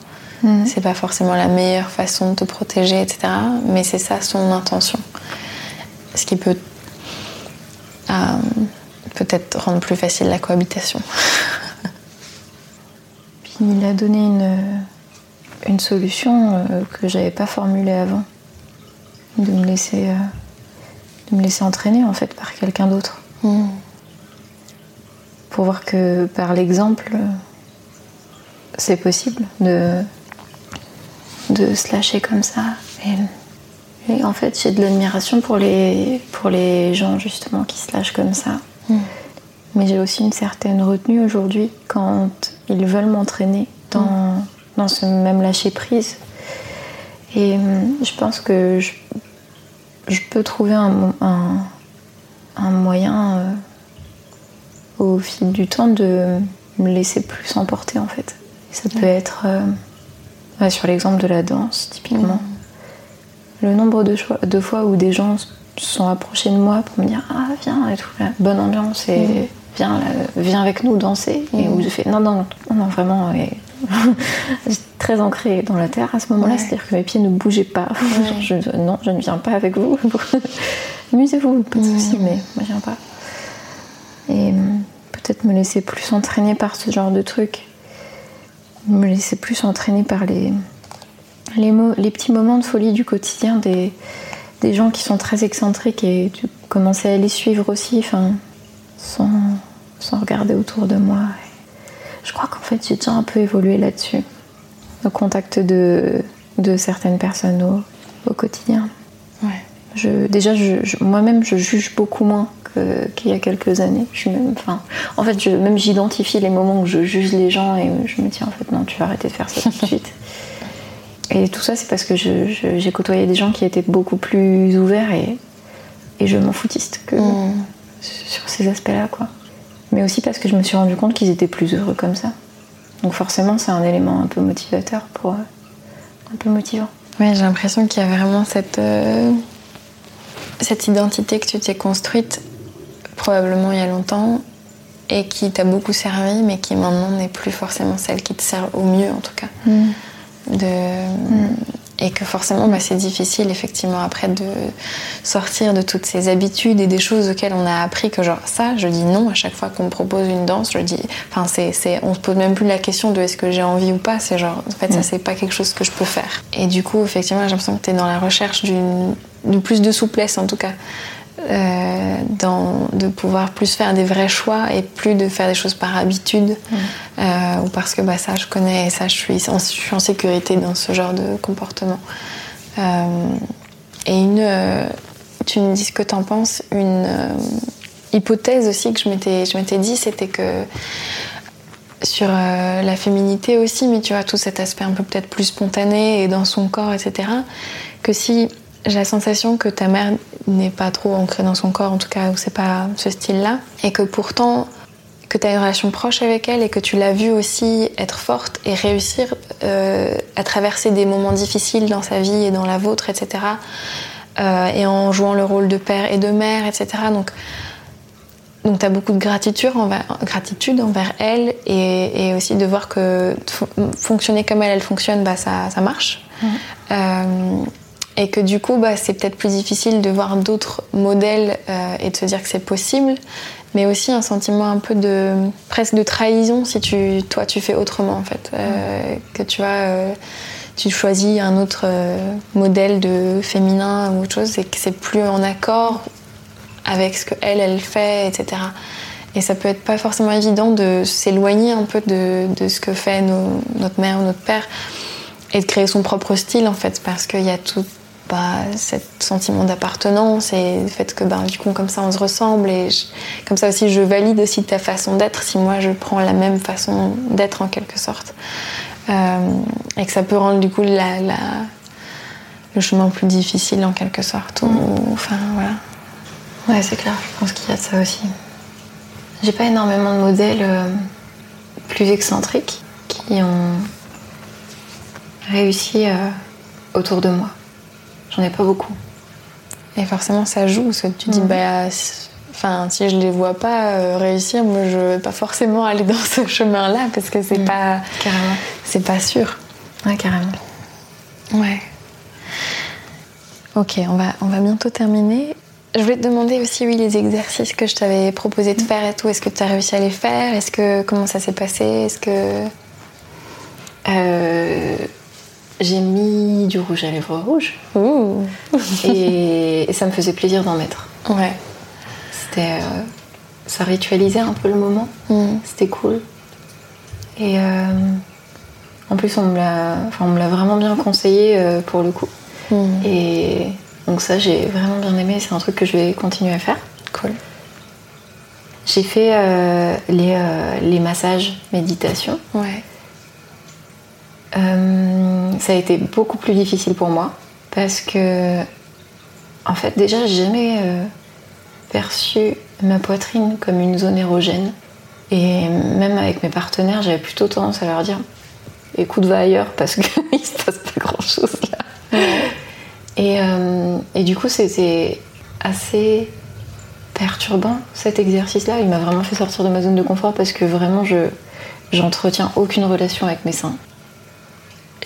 Mm. c'est pas forcément la meilleure façon de te protéger, etc. Mais c'est ça son intention. Ce qui peut euh, peut-être rendre plus facile la cohabitation. Puis il a donné une, une solution euh, que j'avais pas formulée avant. De me laisser, euh, de me laisser entraîner en fait par quelqu'un d'autre. Pour voir que par l'exemple, c'est possible de, de se lâcher comme ça. Et, et en fait, j'ai de l'admiration pour les, pour les gens justement qui se lâchent comme ça. Mais j'ai aussi une certaine retenue aujourd'hui quand ils veulent m'entraîner dans, dans ce même lâcher prise. Et hum, je pense que je, je peux trouver un, un, un moyen euh, au fil du temps de me laisser plus emporter en fait. Et ça peut être euh, sur l'exemple de la danse typiquement. Le nombre de, choix- de fois où des gens se sont approchés de moi pour me dire Ah, viens et tout, bonne ambiance et viens, là, viens avec nous danser. Et où j'ai fait Non, non, non, non, vraiment. Et... J'étais très ancrée dans la terre à ce moment-là, Ouais. c'est-à-dire que mes pieds ne bougeaient pas. Je- non, je ne viens pas avec vous. Amusez-vous, pas de soucis, mais moi je viens pas. Et hum, peut-être me laisser plus entraîner par ce genre de truc. Me laisser plus entraîner par les, les, petits moments de folie du quotidien des, des gens qui sont très excentriques et tu commencer à les suivre aussi, enfin, sans, sans regarder autour de moi. Je crois qu'en fait, j'ai déjà un peu évolué là-dessus, au contact de, de certaines personnes au, au quotidien. Ouais. Je, déjà, je- je- moi-même, je juge beaucoup moins que- qu'il y a quelques années. Je même, enfin, en fait, je, même j'identifie les moments où je juge les gens et je me dis en fait non, tu vas arrêter de faire ça tout de suite. Et tout ça, c'est parce que j'ai côtoyé des gens qui étaient beaucoup plus ouverts et, et je m'en foutiste que sur ces aspects-là, quoi. Mais aussi parce que je me suis rendu compte qu'ils étaient plus heureux comme ça. Donc forcément, c'est un élément un peu motivateur pour, euh, un peu motivant. Ouais, j'ai l'impression qu'il y a vraiment cette, euh, cette identité que tu t'es construite probablement il y a longtemps et qui t'a beaucoup servi, mais qui maintenant n'est plus forcément celle qui te sert au mieux en tout cas. De... Et que forcément bah, c'est difficile effectivement après de sortir de toutes ces habitudes et des choses auxquelles on a appris que genre ça, je dis non à chaque fois qu'on me propose une danse, je dis, enfin c'est, on se pose même plus la question de est-ce que j'ai envie ou pas, c'est genre en fait ça c'est pas quelque chose que je peux faire. Et du coup effectivement j'ai l'impression que tu es dans la recherche d'une, de plus de souplesse en tout cas. Euh, dans, de pouvoir plus faire des vrais choix et plus de faire des choses par habitude euh, ou parce que bah, ça je connais et ça je suis, en, je suis en sécurité dans ce genre de comportement. Euh, et une, tu me dis ce que t'en penses, une hypothèse aussi que je m'étais, je m'étais dit, c'était que sur la féminité aussi, mais tu vois, tout cet aspect un peu peut-être plus spontané et dans son corps, etc., que si j'ai la sensation que ta mère n'est pas trop ancrée dans son corps, en tout cas, ou c'est pas ce style-là, et que pourtant, que tu as une relation proche avec elle et que tu l'as vue aussi être forte et réussir euh, à traverser des moments difficiles dans sa vie et dans la vôtre, etc., euh, et en jouant le rôle de père et de mère, etc. Donc, donc tu as beaucoup de gratitude envers, gratitude envers elle et, et aussi de voir que fo- fonctionner comme elle, elle fonctionne, bah, ça, ça marche. Euh, et que du coup, bah, c'est peut-être plus difficile de voir d'autres modèles euh, et de se dire que c'est possible, mais aussi un sentiment un peu de presque de trahison si tu, toi tu fais autrement en fait. Euh, Que tu vois, euh, tu choisis un autre modèle de féminin ou autre chose et que c'est plus en accord avec ce que elle elle fait, etc. Et ça peut être pas forcément évident de s'éloigner un peu de, de, ce que fait nos, notre mère ou notre père et de créer son propre style en fait, parce qu'il y a tout bah, ce sentiment d'appartenance et le fait que bah, du coup comme ça on se ressemble et comme ça aussi je valide aussi ta façon d'être si moi je prends la même façon d'être en quelque sorte. Euh, et que ça peut rendre du coup la, la, le chemin plus difficile en quelque sorte ou, enfin voilà. Ouais c'est clair je pense qu'il y a de ça aussi. J'ai pas énormément de modèles euh, plus excentriques qui ont réussi euh, autour de moi J'en ai pas beaucoup. Et forcément, ça joue. Parce que tu dis, bah, enfin, si je les vois pas euh, réussir, moi, je vais pas forcément aller dans ce chemin-là parce que c'est pas. Carrément. C'est pas sûr. Ouais, carrément. Ouais. Ok, on va, on va bientôt terminer. Je voulais te demander aussi, oui, les exercices que je t'avais proposé de faire et tout. Est-ce que tu as réussi à les faire? Est-ce que comment ça s'est passé? Est-ce que euh, j'ai mis du rouge à lèvres rouge. et, ça me faisait plaisir d'en mettre. Ouais. C'était. Euh, ça ritualisait un peu le moment. Mm. C'était cool. Et euh, en plus, on me l'a vraiment bien conseillé euh, pour le coup. Mm. Et donc, ça, j'ai vraiment bien aimé. C'est un truc que je vais continuer à faire. Cool. J'ai fait les, les massages méditation. Ouais. Ça a été beaucoup plus difficile pour moi parce que, en fait, déjà, j'ai jamais euh, perçu ma poitrine comme une zone érogène. Et même avec mes partenaires, j'avais plutôt tendance à leur dire écoute, va ailleurs parce qu'il se passe pas grand chose là. Et, euh, et, du coup, c'était assez perturbant cet exercice-là. Il m'a vraiment fait sortir de ma zone de confort parce que vraiment, je j'entretiens aucune relation avec mes seins.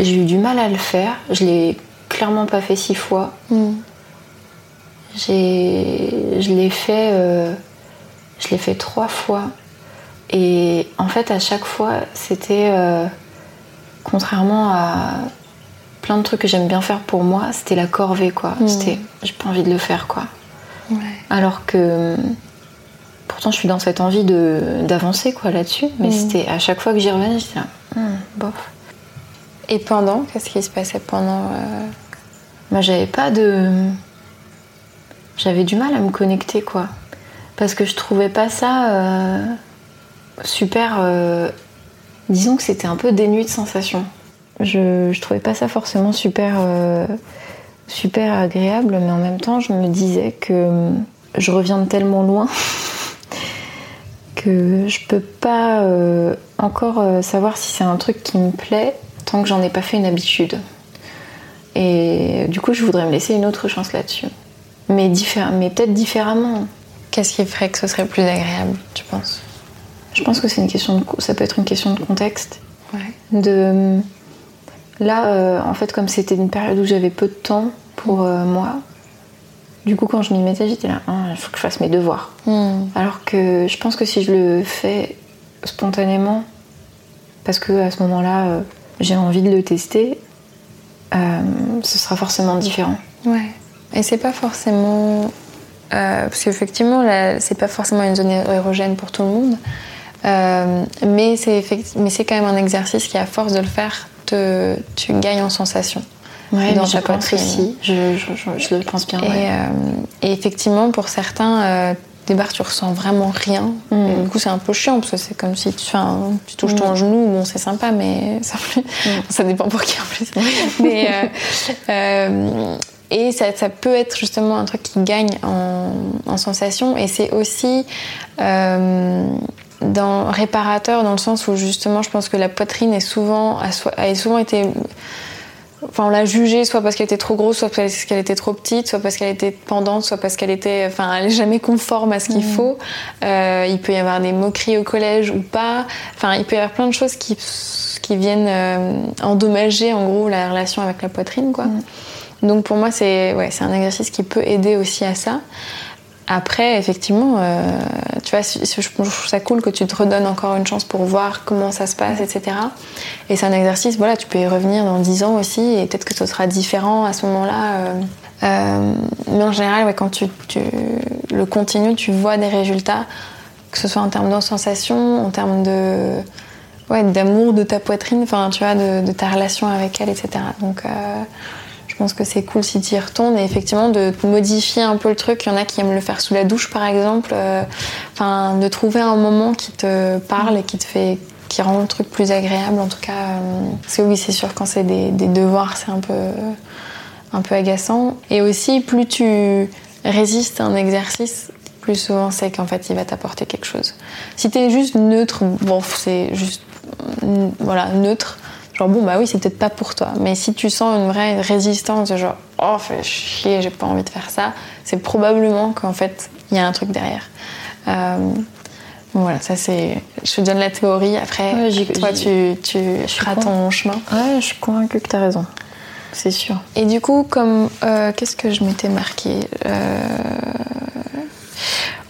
J'ai eu du mal à le faire. Je l'ai clairement pas fait six fois. Mm. je l'ai fait, euh, je l'ai fait trois fois. Et en fait, à chaque fois, c'était euh, contrairement à plein de trucs que j'aime bien faire pour moi, c'était la corvée quoi. Mm. C'était, j'ai pas envie de le faire quoi. Alors que pourtant, je suis dans cette envie de d'avancer quoi là-dessus. Mais mm. c'était à chaque fois que j'y revenais, j'étais là, hmm, bof. Et pendant, qu'est-ce qui se passait pendant euh... J'avais pas de. J'avais du mal à me connecter, quoi. Parce que je trouvais pas ça euh, super. Euh, disons que c'était un peu dénué de sensations. Je, je trouvais pas ça forcément super, super agréable, mais en même temps, je me disais que je reviens de tellement loin que je peux pas encore savoir si c'est un truc qui me plaît tant que j'en ai pas fait une habitude. Et du coup, je voudrais me laisser une autre chance là-dessus. Mais, mais peut-être différemment. Qu'est-ce qui ferait que ce serait plus agréable, tu penses? Je pense que c'est une question de, ça peut être une question de contexte. Ouais. De là, euh, en fait, comme c'était une période où j'avais peu de temps pour euh, moi, du coup, quand je m'y mettais, j'étais là, ah, il faut que je fasse mes devoirs. Hmm. Alors que je pense que si je le fais spontanément, parce que à ce moment-là, euh, j'ai envie de le tester, euh, ce sera forcément différent. Ouais. Et c'est pas forcément. Euh, parce qu'effectivement, c'est pas forcément une zone érogène pour tout le monde. Euh, mais c'est quand même un exercice qui, à force de le faire, te, tu gagnes en sensation. Ouais, dans ta poitrine. Je, je, je, le pense bien. Et, et effectivement, pour certains, débarques, tu ressens vraiment rien. Mm. du coup, c'est un peu chiant parce que c'est comme si tu, tu touches ton mm. genou. Bon, c'est sympa, mais ça, mm. ça dépend pour qui en plus. mais, euh, euh, et ça, ça, peut être justement un truc qui gagne en, en sensation. Et c'est aussi euh, dans réparateur dans le sens où justement, je pense que la poitrine est souvent, a souvent été Enfin, on l'a jugée soit parce qu'elle était trop grosse, soit parce qu'elle était trop petite, soit parce qu'elle était pendante, soit parce qu'elle était, enfin, elle est jamais conforme à ce qu'il mm. faut. Euh, il peut y avoir des moqueries au collège ou pas. Enfin, il peut y avoir plein de choses qui, qui viennent euh, endommager en gros la relation avec la poitrine, quoi. Mm. Donc pour moi, c'est ouais, c'est un exercice qui peut aider aussi à ça. Après, effectivement, euh, tu vois, je trouve ça cool que tu te redonnes encore une chance pour voir comment ça se passe, etc. Et c'est un exercice, voilà, tu peux y revenir dans 10 ans aussi, et peut-être que ce sera différent à ce moment-là. Euh, euh, mais en général, quand tu, le continues, tu vois des résultats que ce soit en termes de sensations, en termes de ouais, d'amour de ta poitrine, enfin tu vois, de, ta relation avec elle, etc. Donc pense que c'est cool si tu y retournes et effectivement de modifier un peu le truc. Il y en a qui aiment le faire sous la douche par exemple. Enfin, de trouver un moment qui te parle et qui te fait qui rend le truc plus agréable en tout cas. parce que oui, c'est sûr, quand c'est des, des, devoirs, c'est un peu, un peu agaçant. Et aussi, plus tu résistes à un exercice, plus souvent c'est qu'en fait il va t'apporter quelque chose. Si t'es juste neutre, bon, c'est juste voilà, neutre, genre bon bah oui, c'est peut-être pas pour toi. Mais si tu sens une vraie résistance, genre oh, fais chier, j'ai pas envie de faire ça, c'est probablement qu'en fait il y a un truc derrière. Euh, voilà, ça c'est. Je te donne la théorie, après, toi tu, tu feras ton chemin. Ouais, je suis convaincue que tu as raison. C'est sûr. Et du coup, comme. Euh, qu'est-ce que je m'étais marqué euh...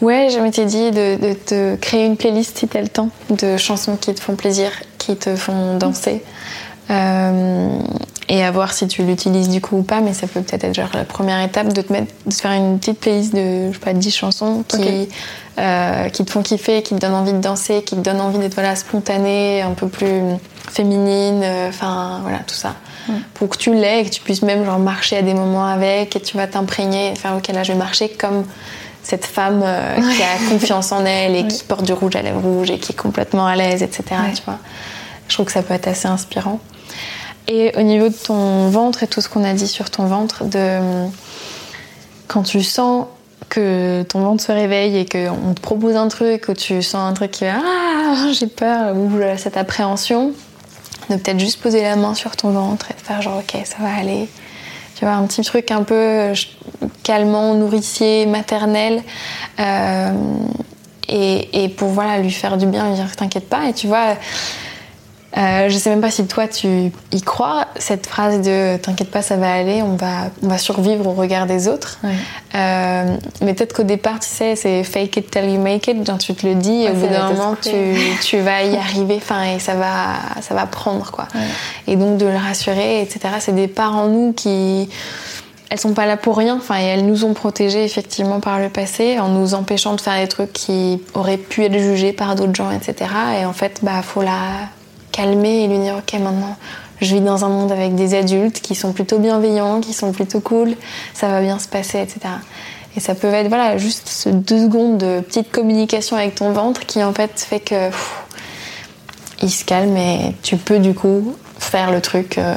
Ouais, je m'étais dit de, te créer une playlist si t'as le temps, de chansons qui te font plaisir, qui te font danser. Euh, et à voir si tu l'utilises du coup ou pas, mais ça peut peut-être être genre la première étape de te, mettre, de faire une petite playlist de, je sais pas, 10 chansons qui, euh, qui te font kiffer, qui te donnent envie de danser, qui te donnent envie d'être voilà, spontanée, un peu plus féminine, euh, enfin voilà, tout ça. Pour que tu l'aies et que tu puisses même genre marcher à des moments avec et tu vas t'imprégner et faire ok là je vais marcher comme cette femme euh, qui a confiance en elle et qui porte du rouge à lèvres rouges et qui est complètement à l'aise, etc. Tu vois. Je trouve que ça peut être assez inspirant. Et au niveau de ton ventre et tout ce qu'on a dit sur ton ventre, de quand tu sens que ton ventre se réveille et qu'on te propose un truc, que tu sens un truc qui va ah j'ai peur ou cette appréhension, de peut-être juste poser la main sur ton ventre et de faire genre ok ça va aller. Un petit truc un peu calmant, nourricier, maternel. Euh, et, et, pour voilà lui faire du bien, lui dire t'inquiète pas. Et tu vois, euh, je sais même pas si toi tu y crois, cette phrase de t'inquiète pas, ça va aller, on va, on va survivre au regard des autres. Euh, mais peut-être qu'au départ, tu sais, c'est fake it till you make it, genre tu te le dis, et au bout d'un moment, tu, tu, vas y arriver, enfin, et ça va, ça va prendre, quoi. Et donc de le rassurer, etc. C'est des parts en nous qui. Elles sont pas là pour rien, enfin, et elles nous ont protégés effectivement par le passé en nous empêchant de faire des trucs qui auraient pu être jugés par d'autres gens, etc. Et en fait, bah, faut la calmer et lui dire ok maintenant je vis dans un monde avec des adultes qui sont plutôt bienveillants, qui sont plutôt cool, ça va bien se passer, etc. Et ça peut être voilà juste ce deux secondes de petite communication avec ton ventre qui en fait fait que il se calme et tu peux du coup faire le truc euh,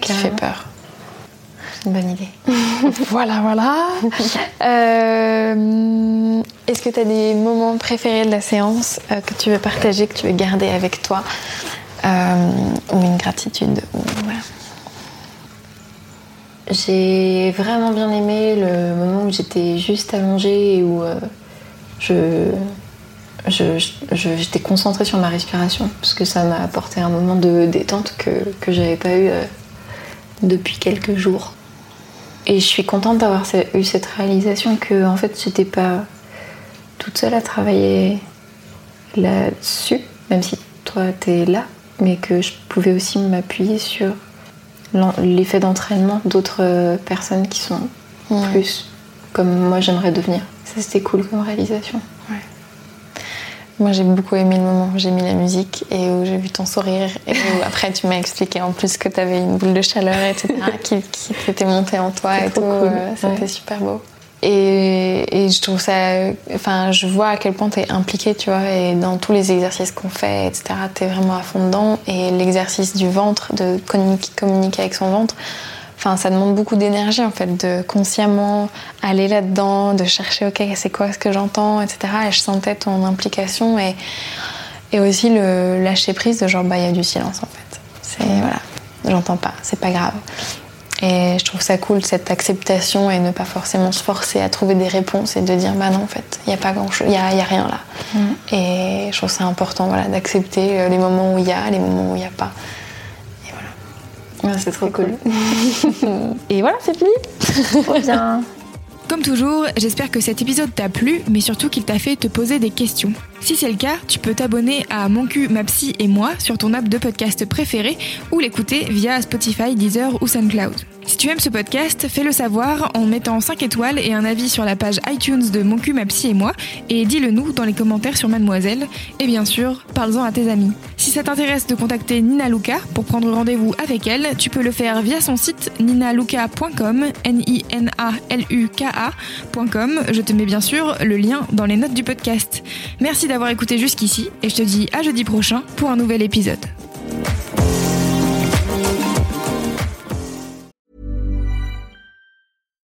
qui fait peur. C'est une bonne idée. voilà, voilà. Euh, est-ce que tu as des moments préférés de la séance euh, que tu veux partager, que tu veux garder avec toi euh, Ou une gratitude J'ai vraiment bien aimé le moment où j'étais juste allongée et où je, j'étais concentrée sur ma respiration parce que ça m'a apporté un moment de détente que, que j'avais pas eu depuis quelques jours. Et je suis contente d'avoir eu cette réalisation que en fait j'étais pas toute seule à travailler là-dessus, même si toi t'es là, mais que je pouvais aussi m'appuyer sur l'effet d'entraînement d'autres personnes qui sont plus comme moi j'aimerais devenir. Ça c'était cool comme réalisation. Moi, j'ai beaucoup aimé le moment où j'ai mis la musique et où j'ai vu ton sourire. Et où après, tu m'as expliqué en plus que tu avais une boule de chaleur, etc., qui, qui s'était montée en toi et tout. Euh, c'était super beau. Et, et, je trouve ça. Enfin, je vois à quel point tu es impliquée, tu vois, et dans tous les exercices qu'on fait, etc., tu es vraiment à fond dedans. Et l'exercice du ventre, de communiquer avec son ventre, Enfin, ça demande beaucoup d'énergie en fait, de consciemment aller là-dedans, de chercher ok c'est quoi ce que j'entends, etc. Et je sentais ton implication et, et aussi le lâcher prise de genre bah il y a du silence en fait. C'est voilà, j'entends pas, c'est pas grave. Et je trouve ça cool cette acceptation et ne pas forcément se forcer à trouver des réponses et de dire bah non en fait il n'y a pas grand chose, il y a, y a, rien là. Mm. Et je trouve ça important voilà d'accepter les moments où il y a, les moments où il n'y a pas c'est trop cool. Et voilà, c'est fini. Trop bien. Comme toujours, j'espère que cet épisode t'a plu, mais surtout qu'il t'a fait te poser des questions. Si c'est le cas, tu peux t'abonner à Mon cul, ma psy et moi sur ton app de podcast préféré ou l'écouter via Spotify, Deezer ou SoundCloud. Si tu aimes ce podcast, fais-le savoir en mettant 5 étoiles et un avis sur la page iTunes de Mon cul, ma psy et moi, et dis-le nous dans les commentaires sur Mademoiselle, et bien sûr, parle-en à tes amis. Si ça t'intéresse de contacter Nina Luca pour prendre rendez-vous avec elle, tu peux le faire via son site ninaluca.com, N-I-N-A-L-U-K-A.com. Je te mets bien sûr le lien dans les notes du podcast. Merci d'avoir écouté jusqu'ici, et je te dis à jeudi prochain pour un nouvel épisode.